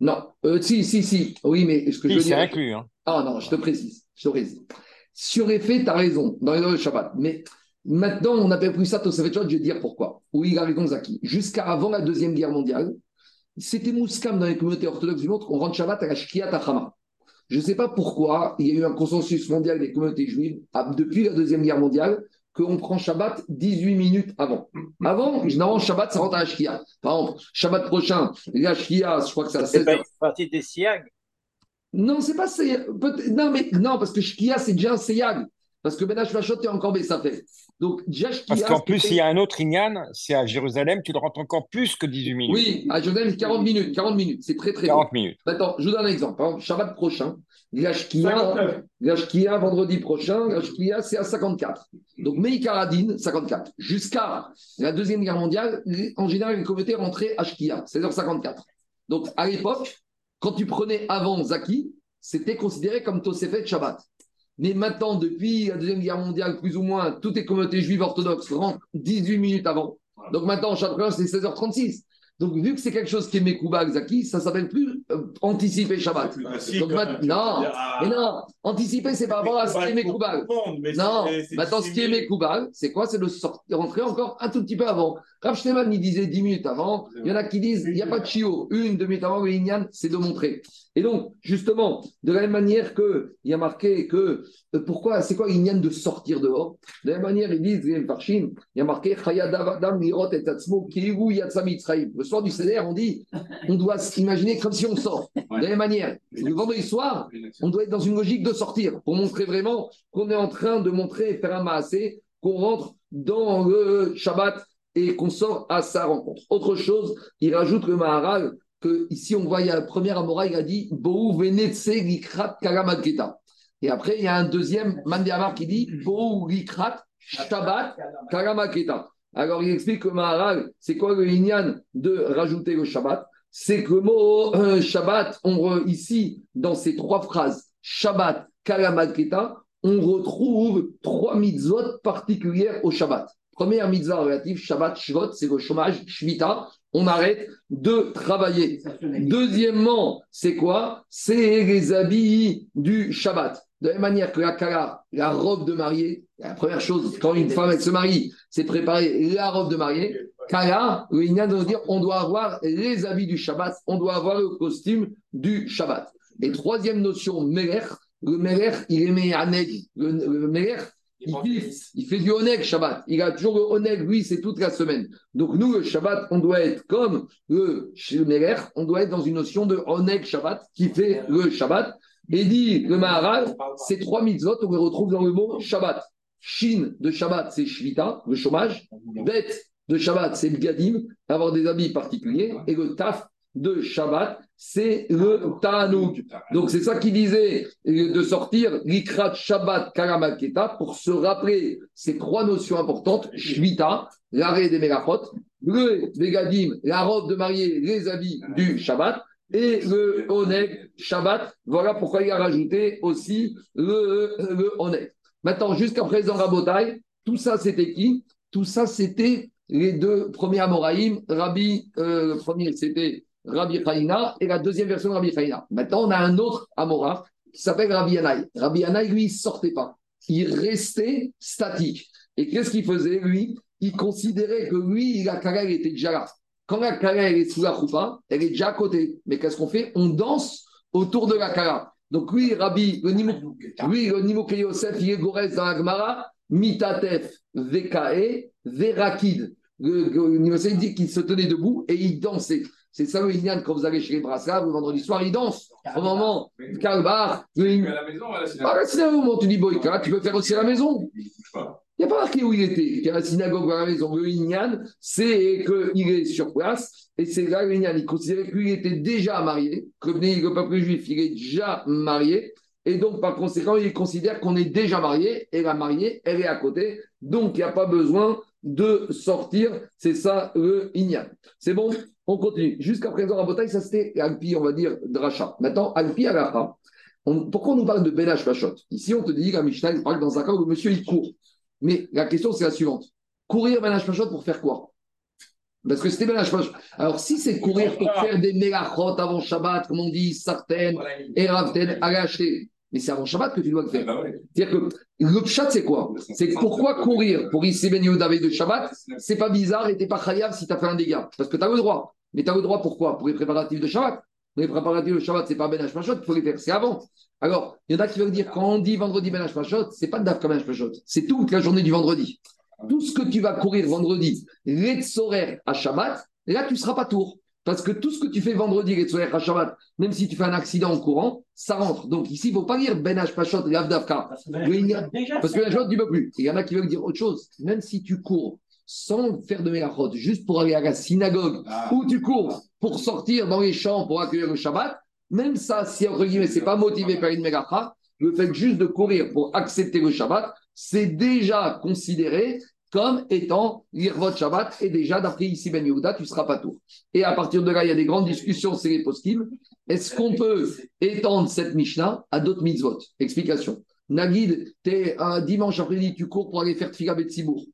Non. Euh, si, si, si. Oui, mais ce que je veux dire. c'est inclus. Hein. Ah non, je te précise. Je te précise. Sur effet, tu as raison, dans les heures de Shabbat. Mais Maintenant, on n'appelle plus ça Tosefet Shot, je vais dire pourquoi. Oui, il a raison, Zaki. Jusqu'à avant la Deuxième Guerre mondiale, c'était Mouskam dans les communautés orthodoxes du monde qu'on rentre Shabbat à la Shkiat Achama. Je ne sais pas pourquoi il y a eu un consensus mondial des communautés juives ah, depuis la Deuxième Guerre mondiale qu'on prend Shabbat 18 minutes avant. Avant, normalement, Shabbat, ça rentre à la Shkia. Par exemple, Shabbat prochain, la Shkia, je crois que c'est à C'est 16 pas h une partie des siags? Non, c'est pas Seyag. Non, mais non, parce que Shkia, c'est déjà un Seyag. Parce que Ben Hashmashot est encore fait. Donc. Parce qu'en plus, c'était- il y a un autre Inyan, c'est à Jérusalem, tu le rentres encore plus que 18 minutes. Oui, à Genève, 40 minutes. 40 minutes, c'est très, très long. 40 minutes. Maintenant, je vous donne un exemple. Par exemple, Shabbat prochain, la Shkia, la Shkia, vendredi prochain, la Shkia, c'est à 54. Donc, Meikaradine, 54. Jusqu'à la Deuxième Guerre mondiale, en général, les communautés rentraient à Shkia, 16h54. Donc, à l'époque, quand tu prenais avant Zaki, c'était considéré comme Tosefet Shabbat. Mais maintenant, depuis la Deuxième Guerre mondiale, plus ou moins, toutes les communautés juives orthodoxes rentrent 18 minutes avant. Donc maintenant, Shabbat prochain, c'est 16h36. Donc, vu que c'est quelque chose qui est Mekouba Zaki, ça s'appelle plus euh, anticiper Shabbat. Donc maintenant, mais non, anticiper, c'est par rapport à ce qui est Mekoubal. Non, maintenant, ce qui est Mekoubal, c'est quoi? C'est de sortir, rentrer encore un tout petit peu avant. Rav il disait 10 minutes avant. Il y en a qui disent, il n'y a pas de chio. Une, deux minutes avant, le Inyan, c'est de montrer. Et donc, justement, de la même manière qu'il y a marqué que, euh, pourquoi, c'est quoi l'Inyan de sortir dehors? De la même manière, ils disent, il y a marqué. Le soir du Seder, on dit, on doit s'imaginer comme si on sort. De la même manière, le vendredi soir, on doit être dans une logique de sortir pour montrer vraiment qu'on est en train de montrer faire un maassé, qu'on rentre dans le Shabbat et qu'on sort à sa rencontre. Autre chose, il rajoute le Maharal que ici on voit, il y a le premier Amora, il a dit Bohu venetse likrat karamaketa. Et après, il y a un deuxième Mandéamar qui dit Bohu likrat Shabbat karamaketa. Alors il explique que Maharal, c'est quoi le Inyan de rajouter le Shabbat? C'est que le mot euh, Shabbat, on re- ici, dans ces trois phrases, Shabbat, Kalamaketa, on retrouve trois mitzvot particulières au Shabbat. Première mitzvah relative, Shabbat, Shvot, c'est le chômage, Shvita, on arrête de travailler. Deuxièmement, c'est quoi? C'est les habits du Shabbat. De la même manière que la kala, la robe de mariée, la première chose, quand une femme se marie, c'est préparer la robe de mariée. Kala, le Inyan de nous dire on doit avoir les habits du Shabbat, on doit avoir le costume du Shabbat. Et troisième notion, Meler, le Meler, il est Mehaneg. Le, il, fait du Oneg Shabbat. Il a toujours le Oneg, lui, c'est toute la semaine. Donc nous, le Shabbat, on doit être comme le, chez le Meler, on doit être dans une notion de Oneg Shabbat qui fait le Shabbat. Et dit le Maharal, ces trois mitzvot, on les retrouve dans le mot Shabbat. Shin de Shabbat, c'est Shvita, le chômage. Bet de Shabbat, c'est le Gadim, avoir des habits particuliers. Et le Taf de Shabbat, c'est le Ta'anouk. Donc c'est ça qu'il disait de sortir l'ikrat Shabbat Karamaketa pour se rappeler ces trois notions importantes Shvita, l'arrêt des Mélachot, le Vegadim, la robe de mariée, les habits du Shabbat, et le Oneg Shabbat. Voilà pourquoi il a rajouté aussi le, le Oneg. Maintenant, jusqu'à présent, Rabotai, tout ça c'était qui? Tout ça c'était les deux premiers Amoraïm. Rabbi, euh, le premier c'était Rabbi Chaïna et la deuxième version de Rabbi Chaïna. Maintenant, on a un autre Amora qui s'appelle Rabbi Yanaï. Rabbi Yanaï, lui, il sortait pas. Il restait statique. Et qu'est-ce qu'il faisait, lui? Il considérait que lui, la kala, elle était déjà là. Quand la elle est sous la choupa, elle est déjà à côté. Mais qu'est-ce qu'on fait? On danse autour de la kala. Donc lui, Rabbi, le Nimo, lui, le Nimo Yosef, il est Gorez dans la Gemara, Mitatef, Vekae, Verakid. Le, le Nimo Yosef dit qu'il se tenait debout et il dansait. C'est ça le Inyan quand vous allez chez les Brassards, le vendredi soir, ils dansent. Au moment, Kalbar, le à la maison, à la synagogue. ah, la synagogue, au moment où tu dis Boïka, tu peux faire aussi à la maison. Il n'y a pas marqué où il était. Il y a la synagogue ou à la maison. Le Inyan, c'est qu'il est sur place. Et c'est là le Inyan. Il considérait que lui, il était déjà marié, que le peuple juif, il est déjà marié. Et donc, par conséquent, il considère qu'on est déjà marié. Et la mariée, elle est à côté. Donc, il n'y a pas besoin de sortir. C'est ça le Inyan. C'est bon? On continue. Jusqu'à présent, à Botaï, ça c'était Alpi, on va dire, Dracha. Maintenant, Alpi Alaha. On- pourquoi on nous parle de Ben Hashmashot Ici, on te dit la Mishnah il parle dans un cas où le monsieur il court. Mais la question, c'est la suivante. Courir Ben Hashmashot pour faire quoi? Parce que c'était Ben Hashmashot. Alors, si c'est courir pour faire des mélachot avant Shabbat, comme on dit, certaines, et Ravten, allez acheter Mais c'est avant Shabbat que tu dois le faire. bah ouais. C'est-à-dire que le Pshat, c'est quoi? C'est pourquoi courir pour Issé Ben Yehuda de Shabbat, c'est pas bizarre et t'es pas chayav si tu as fait un dégât. Parce que tu as le droit. Mais tu as le droit pourquoi? Pour les préparatifs de Shabbat. Les préparatifs de Shabbat, c'est pas Ben Hashmashot, il faut les faire. C'est avant. Alors, il y en a qui veulent dire quand on dit vendredi Ben Hashmashot, c'est pas Daf comme Ben Hashmashot. C'est toute la journée du vendredi. Tout ce que tu vas courir vendredi, Retzorer à Shabbat, là, tu seras pas tour. Parce que tout ce que tu fais vendredi, Retzorer à Shabbat, même si tu fais un accident en courant, ça rentre. Donc ici, il ne faut pas dire Ben Hashmashot, Lav Davka. Oui, il y a- Parce que la joie, tu ne peux plus. Il y en a qui veulent dire autre chose. Même si tu cours sans faire de mélachot, juste pour aller à la synagogue, Ah. ou tu cours pour sortir dans les champs pour accueillir le Shabbat, même ça, si entre guillemets, c'est pas motivé par une mélacha, le fait juste de courir pour accepter le Shabbat, c'est déjà considéré comme étant l'Irvot Shabbat, et déjà, d'après ici Ben Yehuda, tu ne seras pas tout. Et à partir de là, il y a des grandes discussions, c'est les. Est-ce qu'on peut étendre cette Mishnah à d'autres mitzvot? Explication. Nagid, tu es un dimanche après-midi, tu cours pour aller faire Tfiga Betsibourg.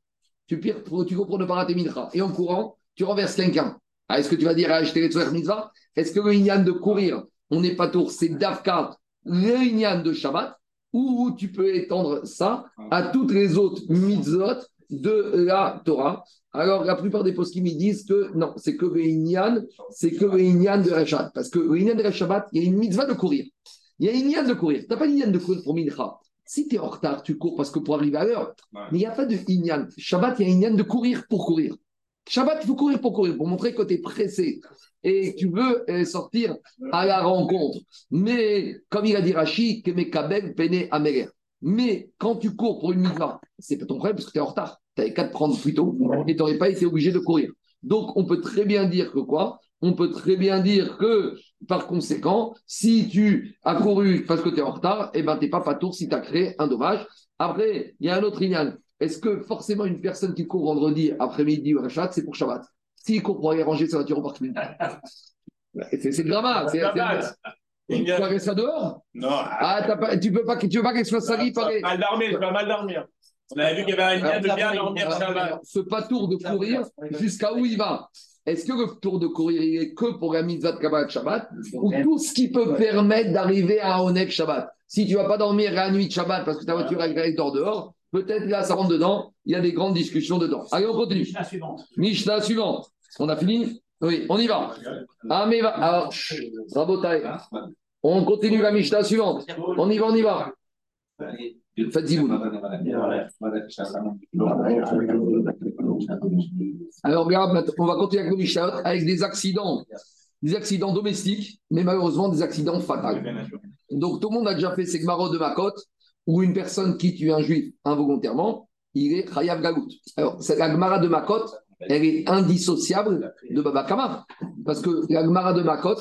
Tu, tu cours pour ne pas rater Mincha. Et en courant, tu renverses quelqu'un. Ah, Est-ce que tu vas dire à acheter les Tzoer Mitzvah Est-ce que le de courir, on n'est pas tour, c'est Davka, le de Shabbat Ou tu peux étendre ça à toutes les autres mitzvot de la Torah? Alors, la plupart des poskim ils disent que non, c'est que le c'est que le de la Shabbat. Parce que le de la Shabbat, il y a une mitzvah de courir. Il y a une Inyan de courir. Tu n'as pas une de courir pour Mincha. Si tu es en retard, tu cours parce que pour arriver à l'heure. Ouais. Mais il n'y a pas de Inyan. Shabbat, il y a Inyan de courir pour courir. Shabbat, il faut courir pour courir, pour montrer que tu es pressé et que tu veux euh, sortir à la rencontre. Mais, comme il a dit Rachid, que mes kabel pene améler. Mais quand tu cours pour une mitzvah, c'est pas ton problème parce que tu es en retard. Tu avais qu'à te prendre plus tôt et tu n'aurais pas été obligé de courir. Donc, on peut très bien dire que quoi? On peut très bien dire que, par conséquent, si tu as couru parce que tu es en retard, eh ben, tu n'es pas patour si tu as créé un dommage. Après, il y a un autre ignan. Est-ce que forcément une personne qui court vendredi après-midi ou à Shabbat, c'est pour Shabbat? S'il court pour aller ranger sa voiture au parking. C'est le drama. c'est- Tu vas rester ça dehors? Non, Ah, pas, tu pas, tu veux pas qu'elle soit salie par les- mal dormir, je vais mal dormir. On avait vu qu'il y avait un lien de bien dormir Shabbat. ce pas tour de courir jusqu'à où il va? Est-ce que le tour de courir il est que pour la mitzvah de Kabbalah Shabbat ou tout ce qui peut permettre d'arriver à Onek Shabbat? Si tu vas pas dormir la nuit de Shabbat parce que ta voiture est dort dehors, peut-être là ça rentre dedans, il y a des grandes discussions dedans. Allez, on continue. La suivante. Mishnah suivante. On a fini? Oui, on y va. Ah, mais va. Alors, Rabotai. On continue la Mishnah suivante. On y va, on y va. Faites Ziboun. Alors, on va continuer avec le Mishnah avec des accidents, des accidents domestiques, mais malheureusement des accidents fatals. Donc, tout le monde a déjà fait ses gmarots de Makot, où une personne qui tue un juif involontairement, il est Chayav Gagout. Alors, la Gemara de Makot, elle est indissociable de Baba Kama. Parce que la Gemara de Makot,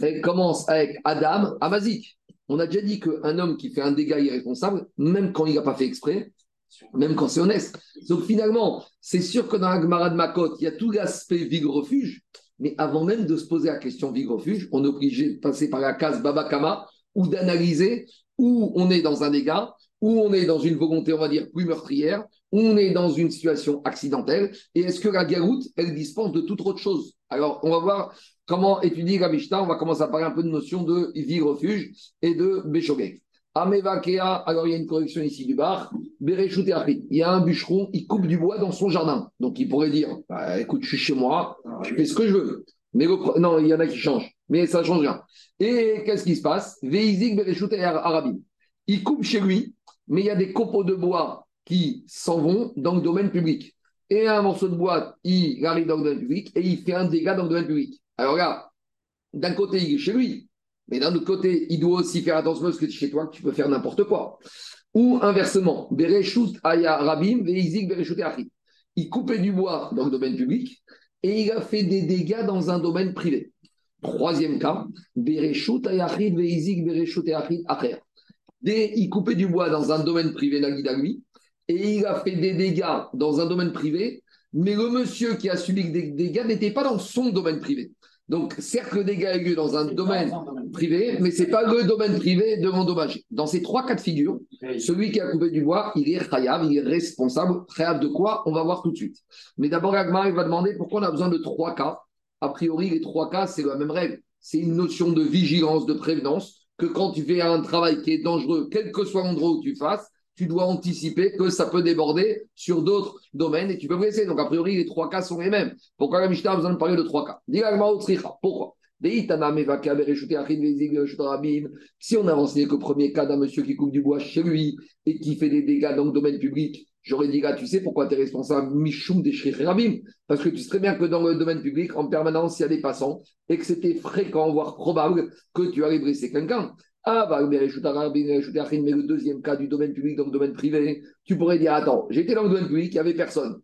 elle commence avec Adam Amazik. On a déjà dit qu'un homme qui fait un dégât irresponsable, même quand il n'a pas fait exprès, même quand c'est honnête. Donc finalement, c'est sûr que dans la Gemara de Makot, il y a tout l'aspect vide-refuge, mais avant même de se poser la question vide-refuge, on est obligé de passer par la case Baba Kama ou d'analyser où on est dans un dégât, où on est dans une volonté, on va dire, plus meurtrière, où on est dans une situation accidentelle, et est-ce que la garoute, elle dispense de toute autre chose? Alors, on va voir comment étudier la Mishnah, on va commencer à parler un peu de notion de vie-refuge et de Béchogek. Amevakea, alors il y a une correction ici du bar, Bereshut. Il y a un bûcheron, il coupe du bois dans son jardin. Donc il pourrait dire, bah, écoute, je suis chez moi, je fais ce que je veux. Mais non, il y en a qui changent, mais ça ne change rien. Et qu'est-ce qui se passe? Veizik Bereshut Arabim. Il coupe chez lui, mais il y a des copeaux de bois qui s'en vont dans le domaine public. Et un morceau de bois, il arrive dans le domaine public et il fait un dégât dans le domaine public. Alors là, d'un côté, il est chez lui, mais d'un autre côté, il doit aussi faire attention parce que chez toi, tu peux faire n'importe quoi. Ou inversement, Bereshut Aya Rabim, Veizik Bereshut. Il coupait du bois dans le domaine public et il a fait des dégâts dans un domaine privé. Troisième cas, Bereshut Veizik Bereshut Acher. Il coupait du bois dans un domaine privé, Nagid à lui, et il a fait des dégâts dans un domaine privé, mais le monsieur qui a subi des dégâts n'était pas dans son domaine privé. Donc, certes, le dégât a eu lieu dans un domaine privé, mais ce n'est pas le domaine privé de m'endommager. Dans ces trois cas de figure, celui qui a coupé du bois, il est khayab, il est responsable. Khayab de quoi? On va voir tout de suite. Mais d'abord, Agmar, il va demander pourquoi on a besoin de trois cas. A priori, les trois cas, c'est la même règle. C'est une notion de vigilance, de prévenance. que quand tu fais un travail qui est dangereux, quel que soit l'endroit où tu fasses, tu dois anticiper que ça peut déborder sur d'autres domaines et tu peux blesser. Donc, a priori, les trois cas sont les mêmes. Pourquoi la Mishnah a besoin de parler de trois cas? Pourquoi? Si on a renseigné que premier cas d'un monsieur qui coupe du bois chez lui et qui fait des dégâts dans le domaine public, j'aurais dit là, tu sais pourquoi tu es responsable, Michoum des Rabim Parce que tu sais très bien que dans le domaine public, en permanence, il y a des passants et que c'était fréquent, voire probable, que tu allais blesser quelqu'un. Ah, bah, mais le deuxième cas du domaine public dans le domaine privé, tu pourrais dire Attends, j'étais dans le domaine public, il n'y avait personne.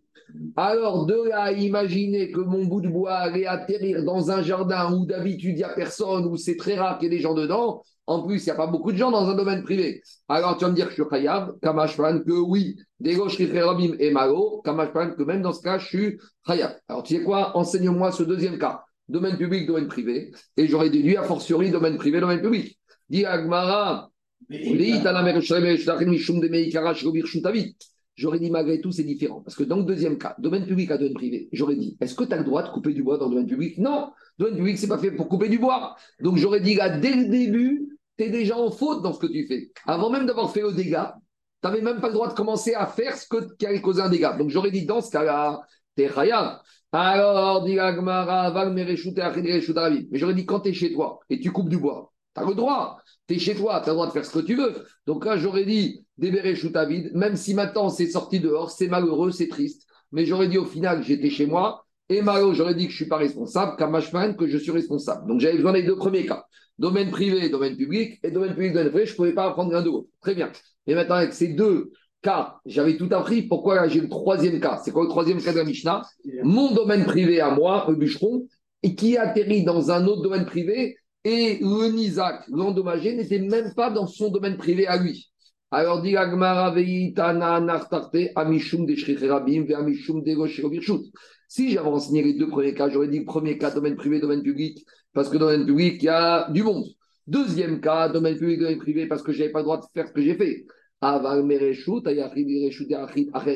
Alors, de là à imaginer que mon bout de bois allait atterrir dans un jardin où d'habitude il n'y a personne, où c'est très rare qu'il y ait des gens dedans, en plus, il n'y a pas beaucoup de gens dans un domaine privé. Alors, tu vas me dire que je suis Khayav, Kamashpan, que oui, des gauches Rabim et Malo, Kamashpan, que même dans ce cas, je suis Khayav. Alors, tu sais quoi Enseigne-moi ce deuxième cas. Domaine public, domaine privé. Et j'aurais déduit a fortiori domaine privé, domaine public. Dis Agmara, J'aurais dit malgré tout, c'est différent. Parce que dans le deuxième cas, domaine public à domaine privé, j'aurais dit, est-ce que tu as le droit de couper du bois dans le domaine public? Non, domaine public, c'est pas fait pour couper du bois. Donc j'aurais dit là, dès le début, tu es déjà en faute dans ce que tu fais. Avant même d'avoir fait le dégât, tu n'avais même pas le droit de commencer à faire ce que, qui allait causer un dégât. Donc j'aurais dit, dans ce cas-là, t'es khayab. Alors, dit mais j'aurais dit, quand tu es chez toi et tu coupes du bois, tu as le droit. Tu es chez toi, tu as le droit de faire ce que tu veux. Donc là, j'aurais dit, Débéré vide, même si maintenant c'est sorti dehors, c'est malheureux, c'est triste. Mais j'aurais dit au final, j'étais chez moi. Et Malo, j'aurais dit que je ne suis pas responsable, Kamashman, que je suis responsable. Donc j'avais besoin des deux premiers cas. Domaine privé, domaine public, et domaine public, domaine privé, je ne pouvais pas apprendre un de Très bien. Et maintenant, avec ces deux cas, j'avais tout appris. Pourquoi j'ai le troisième cas? C'est quoi le troisième cas de la Mishnah? Mon domaine privé à moi, le bûcheron, et qui atterrit dans un autre domaine privé, et le Nizak, l'endommagé, n'était même pas dans son domaine privé à lui. Alors, dit Amishum Amishum de Si j'avais enseigné les deux premiers cas, j'aurais dit premier cas, domaine privé, domaine public, parce que dans le domaine public, il y a du monde. Deuxième cas, domaine public, domaine privé, parce que je n'avais pas le droit de faire ce que j'ai fait.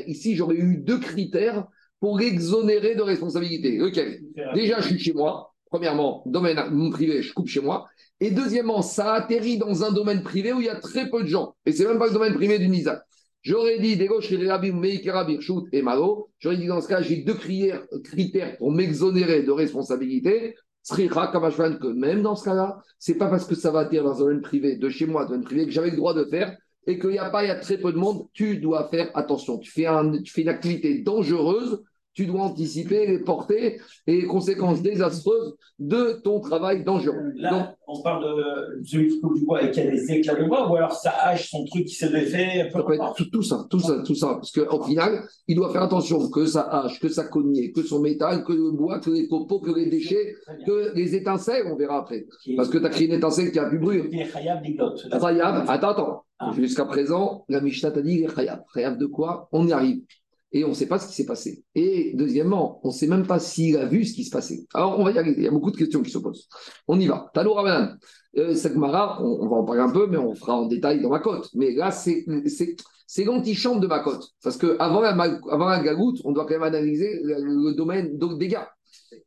Ici, j'aurais eu deux critères pour exonérer de responsabilité. Lequel Déjà, je suis chez moi. Premièrement, domaine privé, je coupe chez moi. Et deuxièmement, ça atterrit dans un domaine privé où il y a très peu de gens. Et c'est même pas le domaine privé du Nizak. J'aurais dit, des gauches, et Malo. J'aurais dit, dans ce cas, j'ai deux critères pour m'exonérer de responsabilité. que même dans ce cas-là, c'est pas parce que ça va atterrir dans un domaine privé de chez moi, domaine privé, que j'avais le droit de faire et qu'il n'y a pas, il y a très peu de monde, tu dois faire attention. Tu fais, un, tu fais une activité dangereuse tu dois anticiper les portées et les conséquences désastreuses de ton travail dangereux. Là, on parle de celui qui coupe du bois et qui a des éclats de bois, ou alors ça hache son truc qui s'est défait. Ça peut être tout, ça, tout ça, tout ça. Parce qu'au final, il doit faire attention que ça hache, que ça cogne, que son métal, que le bois, que les copeaux, que les déchets, que les étincelles, on verra après. Parce que tu as créé une étincelle qui a pu brûler. Khayab, attends, attends. Ah. Jusqu'à présent, la Mishnah t'a dit Khayab. Khayab de quoi? On y arrive et on ne sait pas ce qui s'est passé. Et deuxièmement, on ne sait même pas s'il a vu ce qui se passait. Alors, on va y. Il y a beaucoup de questions qui se posent. On y va. Talo Ramadan. Euh, Sakmara, on, on, va en parler un peu, mais on fera en détail dans ma cote. Mais là, c'est l'antichambre de ma cote. Parce qu'avant la, avant la galoute, on doit quand même analyser le, domaine des gars.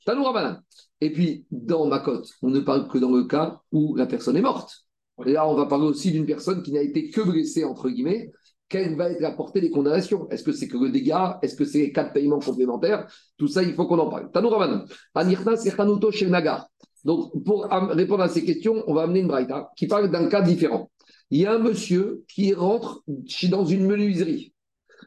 Talo Ramadan. Et puis, dans ma cote, on ne parle que dans le cas où la personne est morte. Là, on va parler aussi d'une personne qui n'a été que blessée, entre guillemets, quelle va être la portée des condamnations? Est-ce que c'est que le dégât Est-ce que c'est les quatre paiements complémentaires? Tout ça, il faut qu'on en parle. Tanou Ravanan. Anirna Serhanuto Nagar. Donc, pour répondre à ces questions, on va amener une braïta qui parle d'un cas différent. Il y a un monsieur qui rentre dans une menuiserie.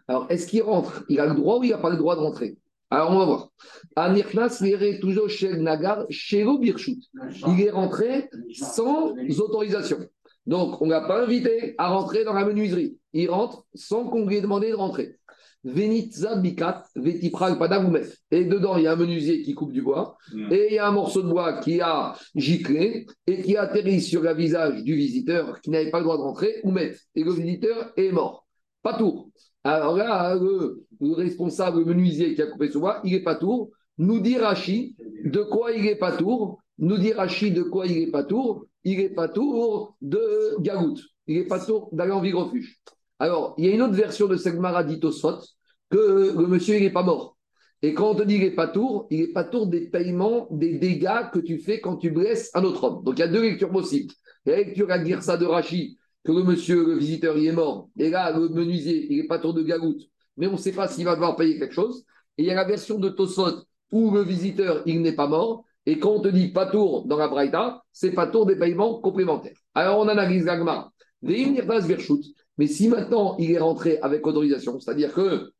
Alors, est-ce qu'il rentre? Il a le droit ou il n'a pas le droit de rentrer? Alors, on va voir. Anirnas toujours chez Nagar, chez. Il est rentré sans autorisation. Donc, on ne l'a pas invité à rentrer dans la menuiserie. Il rentre sans qu'on lui ait demandé de rentrer. Venitza bikat Et dedans, il y a un menuisier qui coupe du bois. Mm. Et il y a un morceau de bois qui a giclé et qui atterrit sur le visage du visiteur qui n'avait pas le droit de rentrer. Oumet. Et le visiteur est mort. Pas tour. Alors là, le, responsable menuisier qui a coupé ce bois, il n'est pas tour. Nous dit Rachi de quoi il n'est pas tour. Nous dit Rachi de quoi il n'est pas tour il n'est pas tour de Gagout. Il n'est pas tour d'aller en refuge. Alors, il y a une autre version de Segmara dit que le monsieur, n'est pas mort. Et quand on te dit il n'est pas tour, il n'est pas tour des paiements des dégâts que tu fais quand tu blesses un autre homme. Donc il y a deux lectures possibles. La lecture à dire ça de Rachi, que le monsieur, le visiteur, il est mort. Et là, le menuisier, il n'est pas tour de galoute, mais on ne sait pas s'il va devoir payer quelque chose. Et il y a la version de Tosot où le visiteur, il n'est pas mort. Et quand on te dit pas tour dans la Braïta, c'est pas tour des paiements complémentaires. Alors on analyse l'agma. Mais si maintenant il est rentré avec autorisation, c'est-à-dire que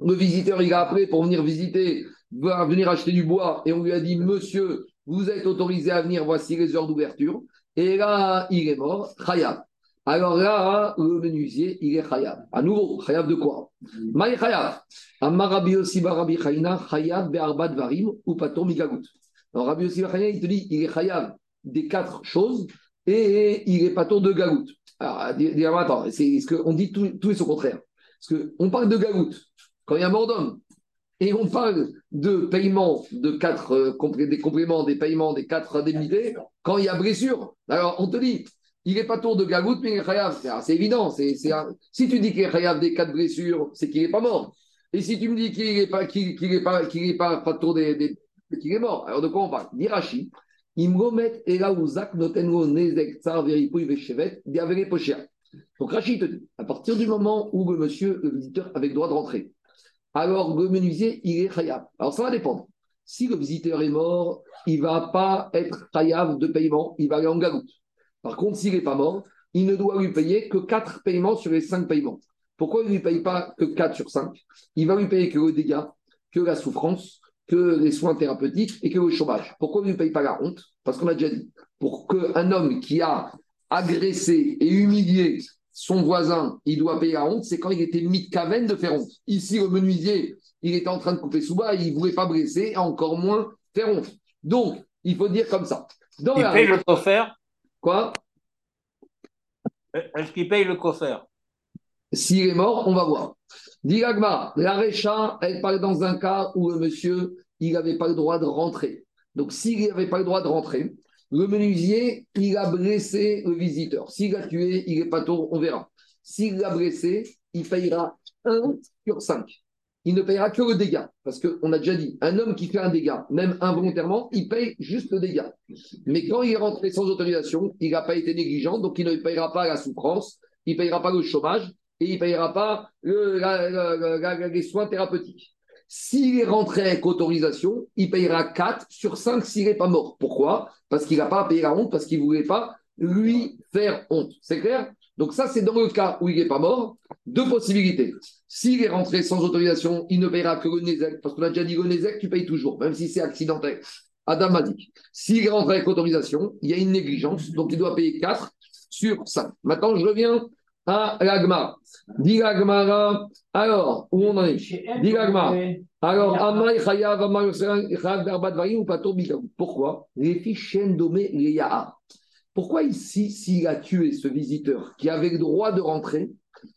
le visiteur, il a appelé pour venir visiter, venir acheter du bois, et on lui a dit, monsieur, vous êtes autorisé à venir, voici les heures d'ouverture. Et là, il est mort, Khayab. Alors là, le menuisier, il est Khayab. À nouveau, Khayab de quoi? Maï Khayab. Amarabi aussi Barabi Khayna, Khayab Be'arbat Varim, ou Paton Migagout. Alors Rabbi Yossi il te dit, il est Khayab des quatre choses, et il est Paton de Gagout. Alors, dis attends, c'est ce dit tout, tout au contraire? Parce qu'on parle de Gagout quand il y a mort d'homme. Et on parle de paiement de quatre, euh, des compléments, des paiements des quatre indemnités quand il y a blessure. Alors, on te dit, il n'est pas tour de Gagout, mais il est Khayav. C'est évident. Si tu dis qu'il est Khayav des quatre blessures, c'est qu'il n'est pas mort. Et si tu me dis qu'il n'est pas, pas, pas, tour des qu'il est mort. Alors, de quoi on parle? Dirachi, Imromet Elaouzak Notenwo Nezek Tsar Veripouy Veshevet Diavere Pochia. Donc, Rachid à partir du moment où le monsieur, le visiteur, avait le droit de rentrer, alors le menuisier, il est khayab. Alors ça va dépendre. Si le visiteur est mort, il ne va pas être khayab de paiement, il va aller en galoute. Par contre, s'il n'est pas mort, il ne doit lui payer que 4 paiements sur les 5 paiements. Pourquoi il ne lui paye pas que 4 sur 5 Il va lui payer que le dégât, que la souffrance, que les soins thérapeutiques et que le chômage. Pourquoi il ne paye pas la honte? Parce qu'on a déjà dit, pour qu'un homme qui a agressé et humilié son voisin, il doit payer la honte, c'est quand il était mis de caverne de faire honte. Ici, le menuisier, il était en train de couper sous bas, il ne voulait pas blesser, encore moins faire honte. Donc, il faut dire comme ça. Dans il paye le coffre Quoi? Est-ce qu'il paye le coffre S'il est mort, on va voir. Diragma, la Récha, elle parle dans un cas où le monsieur, il n'avait pas le droit de rentrer. Donc, s'il n'avait pas le droit de rentrer, le menuisier, il a blessé le visiteur. S'il a tué, il n'est pas tôt, on verra. S'il l'a blessé, il payera 1 sur 5. Il ne payera que le dégât. Parce qu'on a déjà dit, un homme qui fait un dégât, même involontairement, il paye juste le dégât. Mais quand il est rentré sans autorisation, il n'a pas été négligent, donc il ne payera pas la souffrance, il ne payera pas le chômage il ne payera pas les soins thérapeutiques. S'il est rentré avec autorisation, il payera 4 sur 5 s'il n'est pas mort. Pourquoi? Parce qu'il n'a pas à payer la honte, parce qu'il ne voulait pas lui faire honte. C'est clair? Donc ça, c'est dans le cas où il n'est pas mort. Deux possibilités. S'il est rentré sans autorisation, il ne payera que le parce qu'on a déjà dit le tu payes toujours, même si c'est accidentel. Adam a dit. S'il est rentré avec autorisation, il y a une négligence, donc il doit payer 4 sur 5. Maintenant, je reviens à l'agma. Dit l'agmara, alors, où on en est? Dit l'agma. Alors, Amay Chayav, Amay Chayav, Darbat Varim ou Pato Pourquoi? Les fiches domé Yaha. Pourquoi ici, s'il a tué ce visiteur qui avait le droit de rentrer,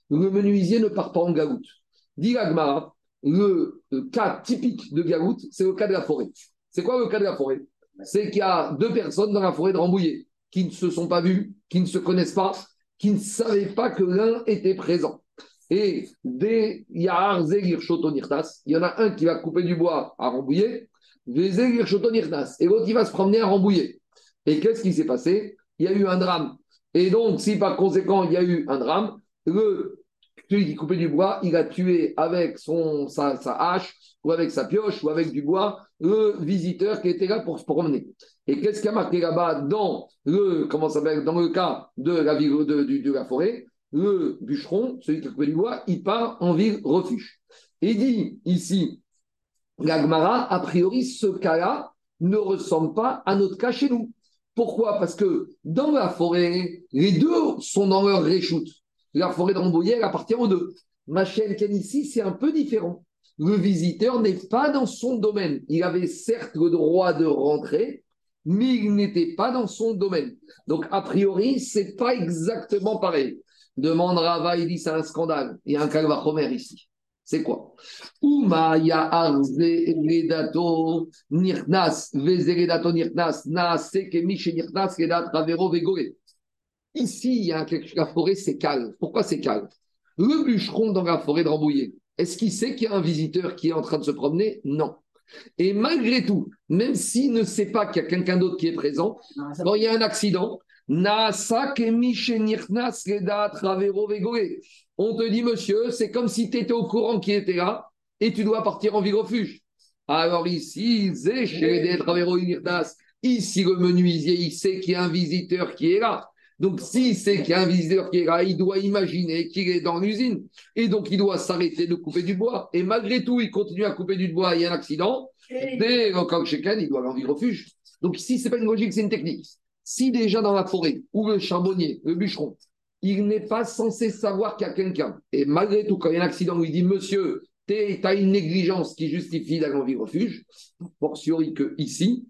le menuisier ne part pas en galoute? Dit l'agmara, le cas typique de galoute, c'est le cas de la forêt. C'est quoi le cas de la forêt? C'est qu'il y a deux personnes dans la forêt de Rambouillet qui ne se sont pas vues, qui ne se connaissent pas, qui ne savaient pas que l'un était présent. Et des Yahar Zegir Shotonirtas, il y en a un qui va couper du bois à Rambouillet, Zegir Shotonirtas, et l'autre qui va se promener à Rambouillet. Et qu'est-ce qui s'est passé? Il y a eu un drame. Et donc, si par conséquent il y a eu un drame, le, celui qui coupait du bois, il a tué avec son, sa hache, ou avec sa pioche, ou avec du bois, le visiteur qui était là pour se promener. Et qu'est-ce qui a marqué là-bas dans le, comment dans le cas de la ville de, la forêt? Le bûcheron, celui qui a coupé du bois, il part en ville refuge. Et dit ici, l'Agmara, a priori, ce cas-là ne ressemble pas à notre cas chez nous. Pourquoi? Parce que dans la forêt, les deux sont dans leur réchoute. La forêt de Rambouillet, elle appartient aux deux. Ma chaîne ici, c'est un peu différent. Le visiteur n'est pas dans son domaine. Il avait certes le droit de rentrer, mais il n'était pas dans son domaine. Donc, a priori, c'est pas exactement pareil. Demande Rava, il dit c'est un scandale. Il y a un calvachomer ici. C'est quoi? Ici, il y a quelque... la forêt, c'est calme. Pourquoi c'est calme? Le bûcheron dans la forêt de Rambouillet, Est-ce qu'il sait qu'il y a un visiteur qui est en train de se promener? Non. Et malgré tout, même s'il ne sait pas qu'il y a quelqu'un d'autre qui est présent, quand il y a un accident, on te dit, monsieur, c'est comme si tu étais au courant qui était là et tu dois partir en refuge. Alors ici, ici le menuisier, il sait qu'il y a un visiteur qui est là. Donc, s'il sait qu'il y a un visiteur qui est là, il doit imaginer qu'il est dans l'usine. Et donc, il doit s'arrêter de couper du bois. Et malgré tout, il continue à couper du bois. Il y a un accident. Dès camp Shekan, il doit aller en refuge. Donc, ici, ce n'est pas une logique, c'est une technique. Si déjà dans la forêt, ou le charbonnier, le bûcheron, il n'est pas censé savoir qu'il y a quelqu'un, et malgré tout, quand il y a un accident, lui dit Monsieur, tu as une négligence qui justifie d'aller en refuge, fortiori que ici,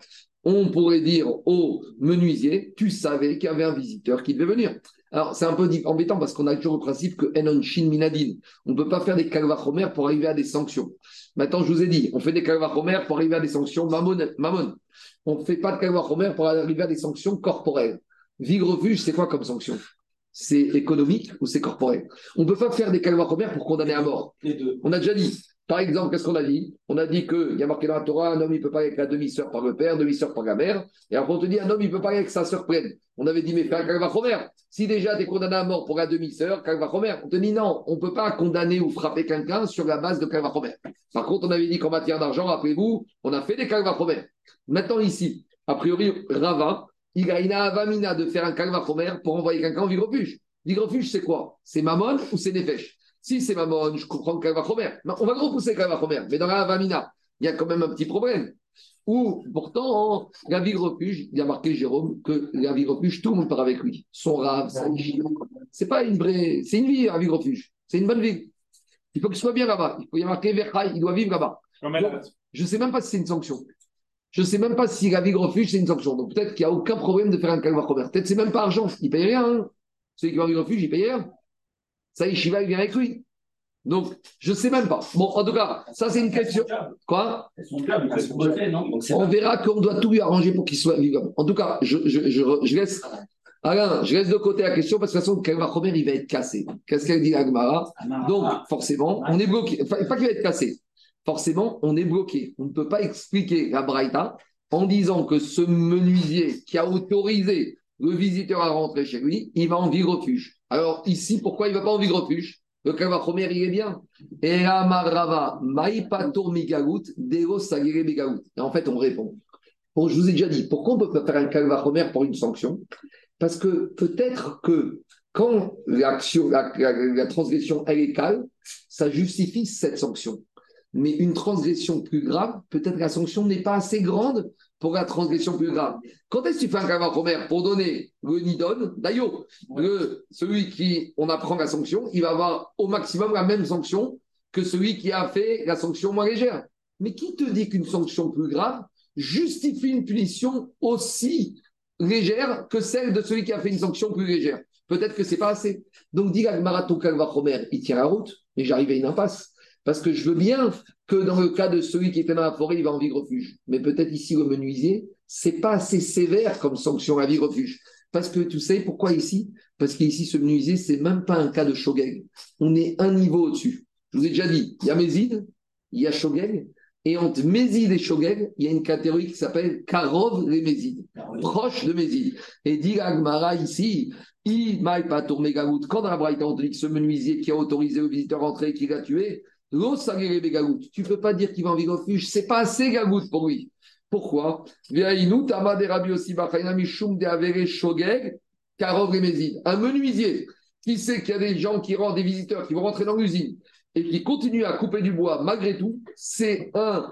on pourrait dire au menuisier Tu savais qu'il y avait un visiteur qui devait venir. Alors, c'est un peu embêtant parce qu'on a toujours le principe que Enon Shin Minadin, on ne peut pas faire des calvachomer pour arriver à des sanctions. Maintenant, je vous ai dit, on fait des calvachomer pour arriver à des sanctions mamon. mamon. On ne fait pas de calvachomer pour arriver à des sanctions corporelles. Vie refuge, c'est quoi comme sanction? C'est économique ou c'est corporel? On ne peut pas faire des calvachomer pour condamner à mort. Les deux. On a déjà dit, par exemple, qu'est-ce qu'on a dit? On a dit qu'il y a marqué dans la Torah, un homme, il peut pas avec la demi-sœur par le père, demi-sœur par la mère. Et après, on te dit, un homme, il peut pas avec sa sœur pleine. On avait dit, mais fais un calvachomer. Si déjà tu es condamné à mort pour la demi-sœur, calvachomer. On te dit, non, on ne peut pas condamner ou frapper quelqu'un sur la base de calvachomer. Par contre, on avait dit qu'en matière d'argent, rappelez-vous, on a fait des calvachomer. Maintenant, ici, a priori, Rava, il a une avamina de faire un calvachomer pour envoyer quelqu'un en refuge. refuge, c'est quoi? C'est Mammon ou c'est Nefesh? Si c'est Mammon, je comprends. Mais On va repousser le calvachomer. Mais dans la avamina, il y a quand même un petit problème. Ou pourtant, la vie refuge, il y a marqué Jérôme que la vie refuge, tout le monde part avec lui. Son rave, sa C'est pas une vraie. C'est une vie, la vie refuge. C'est une bonne vie. Il faut qu'il soit bien là-bas. Il faut y avoir marqué Verhaï, il doit vivre là-bas. Je ne sais même pas si c'est une sanction. Je ne sais même pas si la vie refuge, c'est une sanction. Donc peut-être qu'il n'y a aucun problème de faire un calvachomer. Peut-être que c'est même pas argent. Il ne paye rien. hein. Celui qui va vie refuge, il paye rien. Ça, Shiva, il vient avec lui. Donc, je ne sais même pas. Bon, en tout cas, ça, c'est une question. Quoi? On verra qu'on doit tout lui arranger pour qu'il soit vivant. En tout cas, je, je, je, je laisse. Alain, je laisse de côté la question parce que de toute façon, il va être cassé. Qu'est-ce qu'elle dit, Agmara Donc, forcément, on est bloqué. Enfin, pas qu'il va être cassé. Forcément, on est bloqué. On ne peut pas expliquer la Braïta en disant que ce menuisier qui a autorisé le visiteur à rentrer chez lui, il va en vie refuge. Alors, ici, pourquoi il ne va pas en vie refuge Le calvachomer, il est bien. Et en fait, on répond. Bon, je vous ai déjà dit, pourquoi on ne peut pas faire un calvachomer pour une sanction? Parce que peut-être que quand l'action, la, transgression, est calme, ça justifie cette sanction. Mais une transgression plus grave, peut-être que la sanction n'est pas assez grande pour la transgression plus grave. Quand est-ce que tu fais un calvachomer pour donner le nidon? D'ailleurs, le- celui qui, on apprend la sanction, il va avoir au maximum la même sanction que celui qui a fait la sanction moins légère. Mais qui te dit qu'une sanction plus grave justifie une punition aussi légère que celle de celui qui a fait une sanction plus légère? Peut-être que c'est pas assez. Donc, dit Marathon Calvachomer, il tient la route, mais j'arrive à une impasse. Parce que je veux bien que dans le cas de celui qui était dans la forêt, il va en vie refuge. Mais peut-être ici, le menuisier, c'est pas assez sévère comme sanction à vie refuge. Parce que tu sais pourquoi ici? Parce qu'ici, ce menuisier, c'est même pas un cas de Shogeg. On est un niveau au-dessus. Je vous ai déjà dit, il y a Mézid, il y a Shogeg, et entre Mézid et Shogeg, il y a une catégorie qui s'appelle Karov les Mézid, proche de Mézid. Et dit Agmara ici, I Maï Patour Megaout, quand dans la Braïta, ce menuisier qui a autorisé le visiteur à entrer et qui l'a tué, Tu peux pas dire qu'il va en vie refuge, c'est pas assez Gagout pour lui. Pourquoi? Un menuisier qui sait qu'il y a des gens qui rentrent, des visiteurs qui vont rentrer dans l'usine et qui continuent à couper du bois malgré tout, c'est un.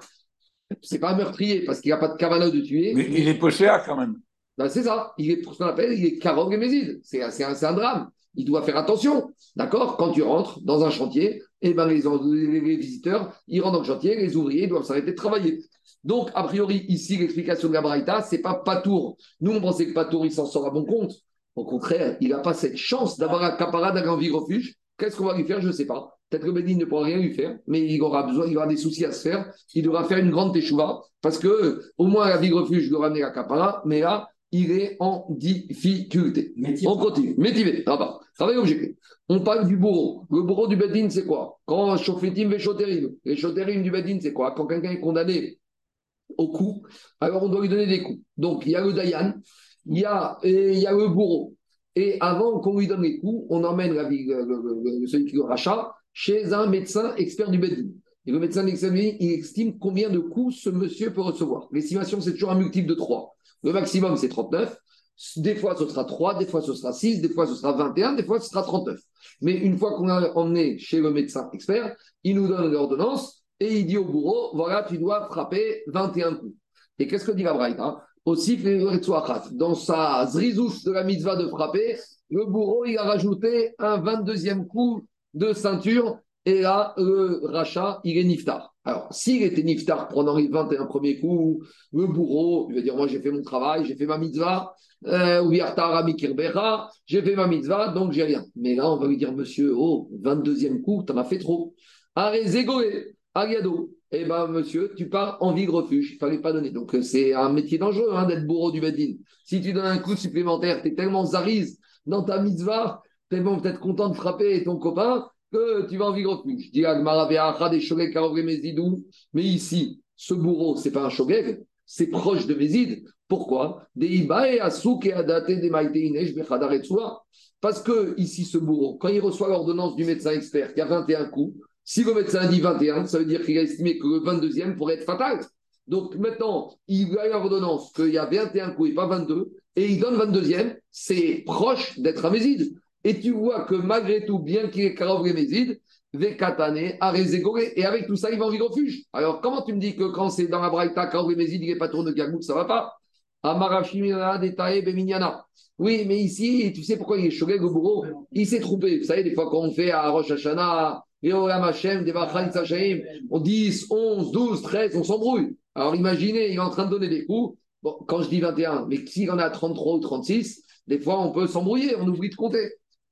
C'est pas un meurtrier parce qu'il n'a pas de cavana de tuer. Mais il est posséa quand même. Ben, c'est ça. Il est pour ce qu'on appelle, il est Karog et. C'est un, c'est un drame. Il doit faire attention. D'accord? Quand tu rentres dans un chantier, eh ben, les, les- visiteurs, ils rentrent dans le chantier, les ouvriers doivent s'arrêter de travailler. Donc, a priori, ici, l'explication de la Braïta, c'est pas Patour. Nous, on pensait que Patour, il s'en sort à bon compte. Au contraire, il n'a pas cette chance d'avoir un caparade à vie refuge. Qu'est-ce qu'on va lui faire? Je ne sais pas. Peut-être que Bédine ne pourra rien lui faire, mais il aura besoin, il aura des soucis à se faire. Il devra faire une grande teshuva, parce que au moins la vie refuge doit ramener la capara, mais là, il est en difficulté. On continue. Métivé, là-bas. Travail objecté. On parle du bourreau. Le bourreau du Bedin, c'est quoi? Quand Shofetim Veshoterim. Les Shoterim du Bedin, c'est quoi? Quand quelqu'un est condamné au coup, alors on doit lui donner des coups. Donc, il y a le Dayan, il y a, il y a le bourreau. Et avant qu'on lui donne les coups, on emmène le- le- celui qui le rachat chez un médecin expert du Bedin. Et le médecin examiné, il estime combien de coups ce monsieur peut recevoir. L'estimation, c'est toujours un multiple de 3. Le maximum, c'est 39. Des fois, ce sera 3, des fois, ce sera 6, des fois, ce sera 21, des fois, ce sera 39. Mais une fois qu'on a emmené chez le médecin expert, il nous donne l'ordonnance et il dit au bourreau, voilà, tu dois frapper 21 coups. Et qu'est-ce que dit la Braïta Aussi, dans sa zrizouche de la mitzvah de frapper, le bourreau, il a rajouté un 22e coup de ceinture et là, le rachat, il est niftar. Alors, s'il était niftar pendant les 21 premiers coups, le bourreau, il va dire Moi, j'ai fait mon travail, j'ai fait ma mitzvah, euh, ou Amikirbecha, j'ai fait ma mitzvah, donc j'ai rien. Mais là, on va lui dire Monsieur, oh, 22e coup, t'en as fait trop. Arrêt Zégoé, Ariado. Eh ben, monsieur, tu pars en vie de refuge. Il fallait pas donner. Donc, euh, c'est un métier dangereux hein, d'être bourreau du Bedin. Si tu donnes un coup supplémentaire, tu es tellement zariz dans ta mitzvah, tellement peut-être content de frapper ton copain que tu vas en de refuge. Je dis Agmara Ve'acha des Shogeg Karovre Mézidou. Mais ici, ce bourreau, c'est pas un Shogeg, c'est proche de Mézid. Pourquoi? Parce que ici, ce bourreau, quand il reçoit l'ordonnance du médecin expert qui a 21 coups, si le médecin dit 21, ça veut dire qu'il a estimé que le 22e pourrait être fatal. Donc maintenant, il a l'ordonnance qu'il y a 21 coups et pas 22, et il donne 22e, c'est proche d'être un méside. Et tu vois que malgré tout, bien qu'il est Karov Méside, Vekatane, Arezegoré, et avec tout ça, il va en vie de refuge. Alors comment tu me dis que quand c'est dans la Braïta, Karov Méside, il n'est pas tourné de Gagout, ça va pas? Amarashimina, Detae, Beminyana. Oui, mais ici, tu sais pourquoi il est choqué, bourreau Il s'est trompé. Vous savez, des fois, quand on fait à Rosh Hashanah, on 10, 11, 12, 13, on s'embrouille. Alors imaginez, il est en train de donner des coups. Bon, quand je dis 21, mais s'il en a 33 ou 36, des fois, on peut s'embrouiller, on oublie de compter.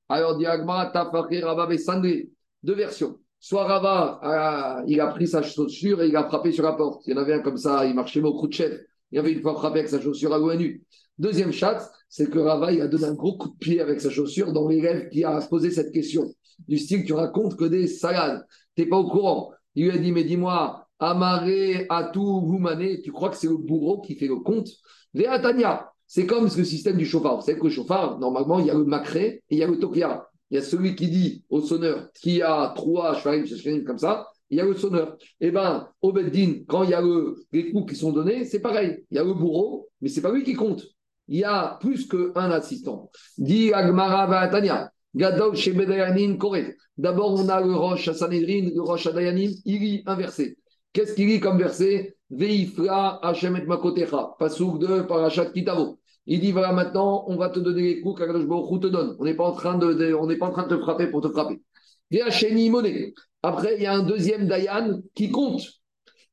Alors, Diagma, Tafakir, Rabba et Sandré, deux versions. Soit Rava, euh, il a pris sa chaussure et il a frappé sur la porte. Il y en avait un comme ça, il marchait au coup de chef. Il avait une fois frappé avec sa chaussure à l'ONU. Deuxième chat, c'est que Rava, il a donné un gros coup de pied avec sa chaussure dans l'élève qui a posé cette question. Du style, tu racontes que des salades. Tu n'es pas au courant. Il lui a dit, mais dis-moi, Amaré, Atou, Voumane, tu crois que c'est le bourreau qui fait le compte? Véatania, c'est comme ce système du chauffard. Vous savez que le chauffard, normalement, il y a le macré et il y a le tokia. Il y a celui qui dit au sonneur qui a trois chevalim, comme ça, il y a le sonneur. Eh bien, au Beddin, quand il y a le- les coups qui sont donnés, c'est pareil. Il y a le bourreau, mais c'est pas lui qui compte. Il y a plus qu'un assistant. Dit Agmara Vatania. D'abord, on a le Roche à Sanhedrin, le Roche à Dayanim, il lit un verset. Qu'est-ce qu'il lit comme verset? Veifra Hashem et Makotecha, Pasouk de Parashat Kitavo. Il dit voilà, maintenant, on va te donner les coups qu'Akadosh Baruch te donne. On n'est pas, en train de, pas en train de te frapper pour te frapper. Véacheni Moné. Après, il y a un deuxième Dayan qui compte.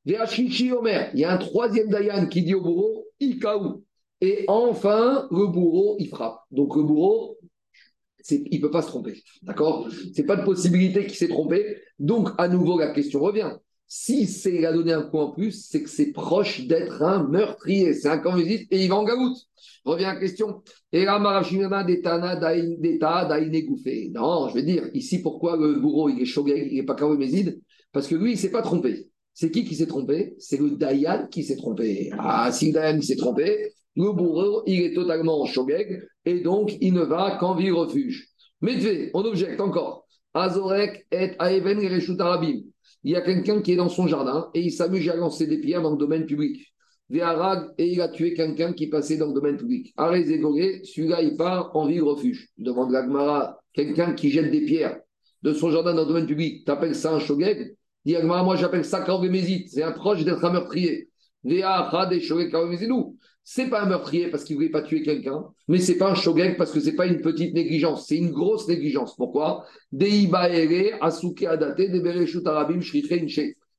Omer. Il y a un troisième Dayan qui dit au bourreau Ikaou. Et enfin, le bourreau, il frappe. Donc, le bourreau, c'est- il ne peut pas se tromper. D'accord? Ce n'est pas de possibilité qu'il s'est trompé. Donc, à nouveau, la question revient. Si c'est il a donné un coup en plus, c'est que c'est proche d'être un meurtrier. C'est un camésiste et il va en galoute. Revient la question. Et là. Non, je vais dire, ici, pourquoi le bourreau, il est shogeg, il n'est pas kaoméside Parce que lui, il ne s'est pas trompé. C'est qui qui s'est trompé? C'est le Dayan qui s'est trompé. Ah, si le s'est trompé, le bourreau, il est totalement shogeg et donc il ne va qu'en vie refuge. Medvé, on objecte encore. Azorek et Aeven Arabim. Il y a quelqu'un qui est dans son jardin et il s'amuse à lancer des pierres dans le domaine public. Et il a tué quelqu'un qui passait dans le domaine public. Arez celui-là, il part en vie refuge. Demande l'Agmara, quelqu'un qui jette des pierres de son jardin dans le domaine public, t'appelles ça un shogeg? Agmara, moi j'appelle ça Karovémézite. C'est un proche d'être un meurtrier. C'est pas un meurtrier parce qu'il voulait pas tuer quelqu'un, mais c'est pas un shogeg parce que c'est pas une petite négligence, c'est une grosse négligence. Pourquoi?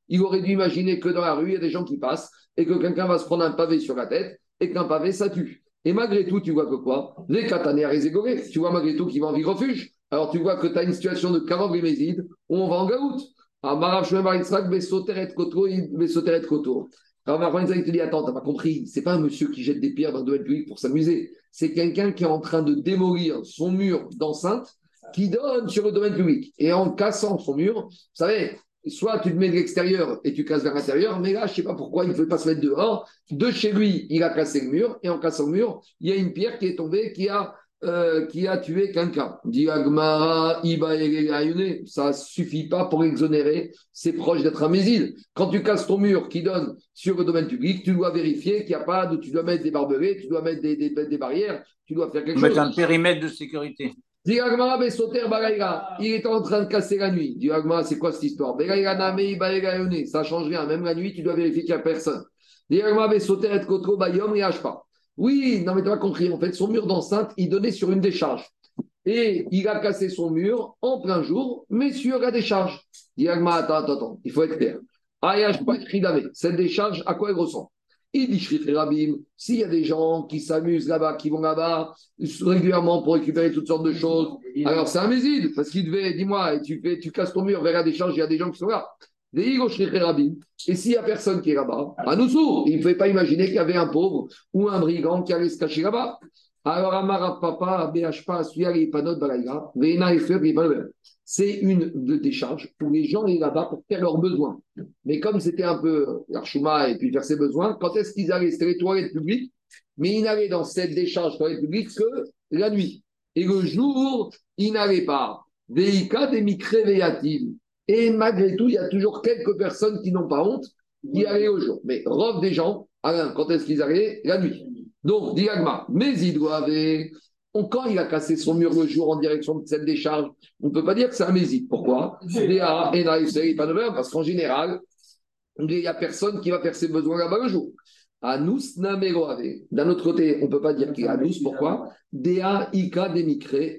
Il aurait dû imaginer que dans la rue, il y a des gens qui passent et que quelqu'un va se prendre un pavé sur la tête et qu'un pavé, ça tue. Et malgré tout, tu vois que quoi? Les kataner et tu vois malgré tout qu'il va en vie refuge. Alors tu vois que tu as une situation de Mézide où on va en gaout. Ah, Marav Yitzhak, Besoteret Koto, Besoteret Koto. Alors Zahid te dit Attends, t'as pas compris, c'est pas un monsieur qui jette des pierres dans le domaine public pour s'amuser. C'est quelqu'un qui est en train de démolir son mur d'enceinte qui donne sur le domaine public. Et en cassant son mur, vous savez, soit tu te mets de l'extérieur et tu casses vers l'intérieur, mais là, je ne sais pas pourquoi il ne peut pas se mettre dehors. De chez lui, il a cassé le mur, et en cassant le mur, il y a une pierre qui est tombée, qui a, euh, qui a tué quelqu'un. Dit Agmara, Iba et ça suffit pas pour exonérer ses proches d'être un méside. Quand tu casses ton mur qui donne sur le domaine public, tu dois vérifier qu'il n'y a pas de. Tu dois mettre des barbelés, tu dois mettre des, des, des barrières, tu dois faire quelque chose. Mettre un périmètre de sécurité. Il est en train de casser la nuit. Dit c'est quoi cette histoire? Ça change rien. Même la nuit, tu dois vérifier qu'il n'y a personne. Pas. Oui, non, mais tu pas compris. En fait, son mur d'enceinte, il donnait sur une décharge. Et il a cassé son mur en plein jour, mais sur la décharge. Dit attends, attends, attends, il faut être clair. Cette décharge, à quoi elle ressemble? S'il y a des gens qui s'amusent là-bas, qui vont là-bas régulièrement pour récupérer toutes sortes de choses, alors c'est un méside, parce qu'il devait, dis-moi, tu, tu casses ton mur vers la décharge, il y a des gens qui sont là. Et s'il n'y a personne qui est là-bas, à nous il ne pouvait pas imaginer qu'il y avait un pauvre ou un brigand qui allait se cacher là-bas. Alors, Amara Papa, BHPA, Suyari, Panot, Balaïga, Veina, c'est une décharge où les gens allaient là-bas pour faire leurs besoins. Mais comme c'était un peu l'archouma et puis faire ses besoins, quand est-ce qu'ils allaient C'était les toilettes publiques, mais ils n'allaient dans cette décharge toilette publique que la nuit. Et le jour, ils n'allaient pas. Veika des Et malgré tout, il y a toujours quelques personnes qui n'ont pas honte qui allaient au jour. Mais robe des gens, Alain, quand est-ce qu'ils allaient? La nuit. Donc, Diagma, mais ils doivent quand il a cassé son mur le jour en direction de cette décharge, on ne peut pas dire que c'est un mésite. Pourquoi? Parce qu'en général, il n'y a personne qui va faire ses besoins là-bas le jour. Anus D'un autre côté, on ne peut pas dire qu'il est anus. Pourquoi? Dea Ika Demikre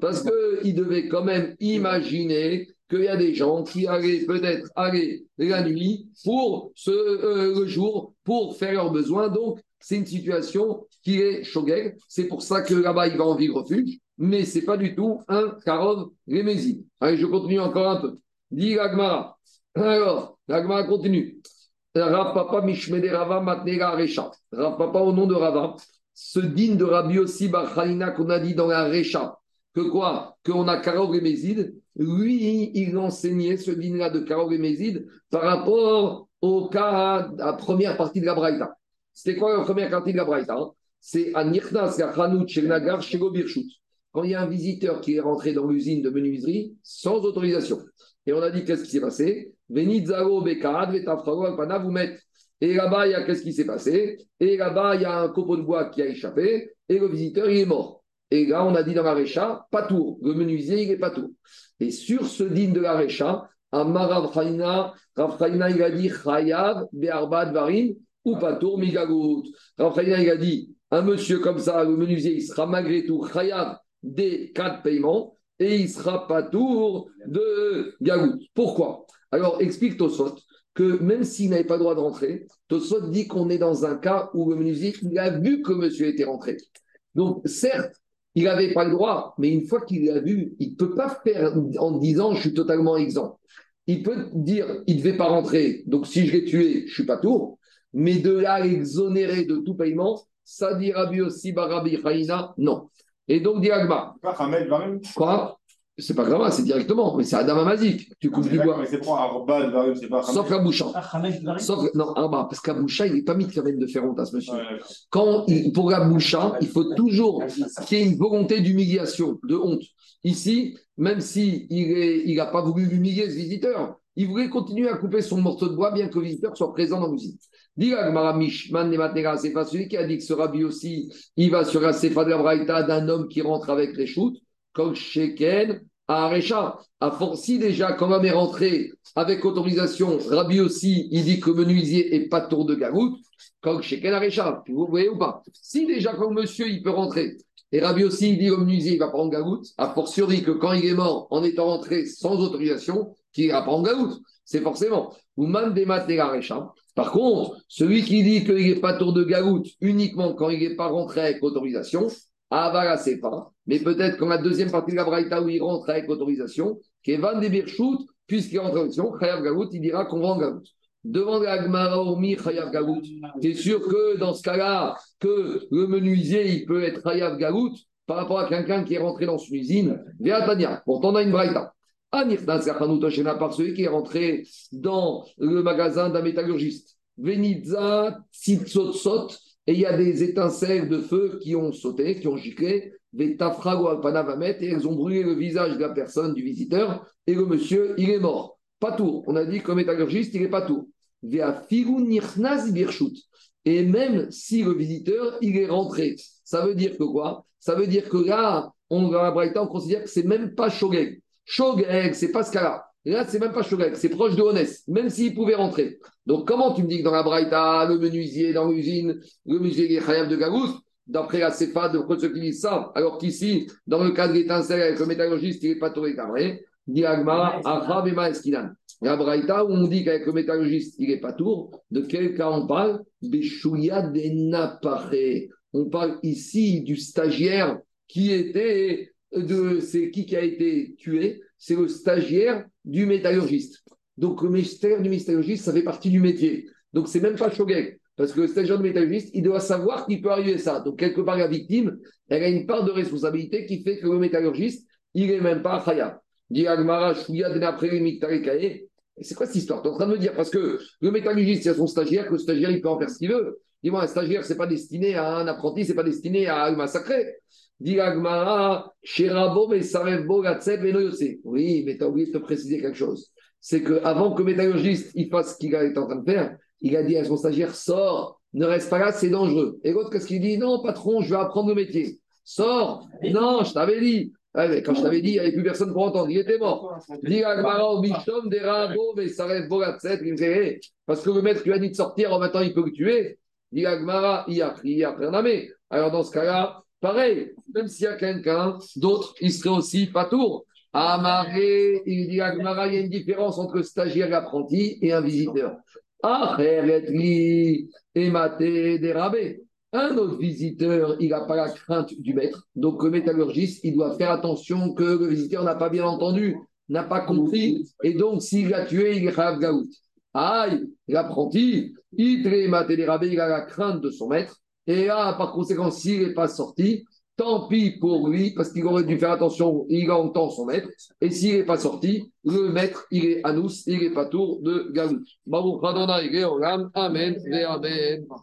Parce qu'il devait quand même imaginer qu'il y a des gens qui allaient peut-être aller la nuit pour ce, euh, le jour pour faire leurs besoins. Donc, c'est une situation qui est shogeg. C'est pour ça que là-bas, il va en vivre refuge, mais ce n'est pas du tout un karov rémési. Allez, je continue encore un peu. Dit l'agmara. Alors, l'agmara continue. Rav Papa Mishmede Rava Matnega Recha. Rav Papa, au nom de Rava, ce digne de Rabbi aussi Bachalina qu'on a dit dans la Recha. Que quoi? Qu'on a Karov et Lui, il enseignait ce digne-là de Karov et par rapport au cas, à la première partie de la Braïta. C'était quoi la première partie de la Braïta hein? C'est à Nirnas Shegnagar Shego Birshut. Quand il y a un visiteur qui est rentré dans l'usine de menuiserie sans autorisation. Et on a dit qu'est-ce qui s'est passé? Venizaro Bekad, Vetafrago vous mettez. Et là-bas, il y a qu'est-ce qui s'est passé? Et là-bas, il y a un copeau de bois qui a échappé et le visiteur, il est mort. Et là, on a dit dans la Récha, pas tour. Le menuisier, il est pas tour. Et sur ce digne de la Récha, Amar Rav il a dit Chayav Be'arbad Varim ou Patour Migagout. Raphaël, il a dit un monsieur comme ça, le menuisier, il sera malgré tout Khayab des quatre paiements et il sera pas tour de Gagout. Pourquoi? Alors, explique Tosot que même s'il n'avait pas le droit de rentrer, Tosot dit qu'on est dans un cas où le menuisier, il a vu que monsieur était rentré. Donc, certes, il n'avait pas le droit, mais une fois qu'il l'a vu, il ne peut pas faire en disant je suis totalement exempt. Il peut dire il ne devait pas rentrer, donc si je l'ai tué, je ne suis pas tour mais de là exonérer de tout paiement, ça dit Rabbi aussi Barabi Chaïna, non. Et donc, dit Agma. Quoi? C'est pas grave, c'est directement, mais c'est Adam Amazik. Tu coupes du bois. c'est pas Arbad, c'est pas Sauf la boucha. Sauf, non, Arba, parce qu'à boucha, il n'est pas mis de même de faire honte à ce monsieur. Quand pour la boucha, il faut toujours qu'il y ait une volonté d'humiliation, de honte. Ici, même s'il si n'a pas voulu humilier ce visiteur, il voulait continuer à couper son morceau de bois, bien que le visiteur soit présent dans l'usine. C'est celui qui a dit que ce rabbi aussi, il va sur la sefa de la braïta d'un homme qui rentre avec les shoots, comme Sheken à Arecha. À force, si déjà, quand l'homme est rentré avec autorisation, rabbi aussi, il dit que menuisier est pas tour de garoute, comme Sheken Arecha. Vous voyez ou pas? Si déjà, quand monsieur, il peut rentrer, et Rabbi aussi, il dit au menuisier, il va prendre garoute, a fortiori que quand il est mort en étant rentré sans autorisation, qu'il va prendre garoute. C'est forcément. Ou man des par contre, celui qui dit qu'il n'est pas tour de garoute uniquement quand il n'est pas rentré avec autorisation, Avala, c'est pas. Mais peut-être quand la deuxième partie de la Braïta où il rentre avec autorisation, Kevan des Birchout, puisqu'il rentre avec autorisation, Chayav Gagout, il dira qu'on vend Gagout. Devant la Gemara Ormi, Chayav Gagout, c'est sûr que dans ce cas-là, que le menuisier, il peut être Chayav Gagout, par rapport à quelqu'un qui est rentré dans une usine? Véatania, pourtant on a une braïta. Par celui qui est rentré dans le magasin d'un métallurgiste. Venidza Tsitsotsot, et il y a des étincelles de feu qui ont sauté, qui ont giclé, et elles ont brûlé le visage de la personne, du visiteur, et le monsieur, il est mort. Pas tout. On a dit que métallurgiste, il n'est pas tout. Et même si le visiteur, il est rentré, ça veut dire que quoi? Ça veut dire que là, on, on considère que c'est même pas Shogeg. Shogeg, c'est pas ce cas-là. Là, c'est même pas Shogeg, c'est proche de Honest, même s'il pouvait rentrer. Donc, comment tu me dis que dans la Braïta, le menuisier dans l'usine, le musée est Khayab de Gagous, d'après la CEFA, de ceux qui disent ça, alors qu'ici, dans le cas de l'étincelle avec le métallurgiste, il n'est pas touré cabré, Diagma, Achab et Eskinan. La Braïta, où on dit qu'avec le métallurgiste, il n'est pas tour, de quel cas on parle? Béchouya de. On parle ici du stagiaire qui était, de, c'est qui qui a été tué C'est le stagiaire du métallurgiste. Donc le mystère du métallurgiste, ça fait partie du métier. Donc c'est même pas Shogeg. Parce que le stagiaire du métallurgiste, il doit savoir qu'il peut arriver ça. Donc quelque part, la victime, elle a une part de responsabilité qui fait que le métallurgiste, il n'est même pas Agmara, c'est quoi cette histoire? Tu es en train de me dire, parce que le métallurgiste, il a son stagiaire, que le stagiaire, il peut en faire ce qu'il veut. Dis-moi, un stagiaire, c'est pas destiné à un apprenti, c'est pas destiné à le massacrer. Oui, mais tu as oublié de te préciser quelque chose. C'est qu'avant que le métallurgiste il fasse ce qu'il est en train de faire, il a dit à son stagiaire sors, ne reste pas là, c'est dangereux. Et l'autre, qu'est-ce qu'il dit? Non, patron, je vais apprendre le métier. Sors Non, je t'avais dit. quand je t'avais dit, il n'y avait plus personne pour entendre, il était mort. Parce que le maître lui a dit de sortir, en maintenant il peut le tuer. Alors dans ce cas-là, pareil, même s'il y a quelqu'un d'autre, il serait aussi pas tour. Amaré, il dit il y a une différence entre stagiaire et apprenti et un visiteur. Un autre visiteur, il n'a pas la crainte du maître. Donc, le métallurgiste, il doit faire attention que le visiteur n'a pas bien entendu, n'a pas compris. Et donc, s'il l'a tué, il est. Aïe, l'apprenti, il a la crainte de son maître. Et là, par conséquent, s'il n'est pas sorti, Tant pis pour lui, parce qu'il aurait dû faire attention, il entend son maître. Et s'il n'est pas sorti, le maître, il est Anous, il n'est pas tour de Amen, Amen.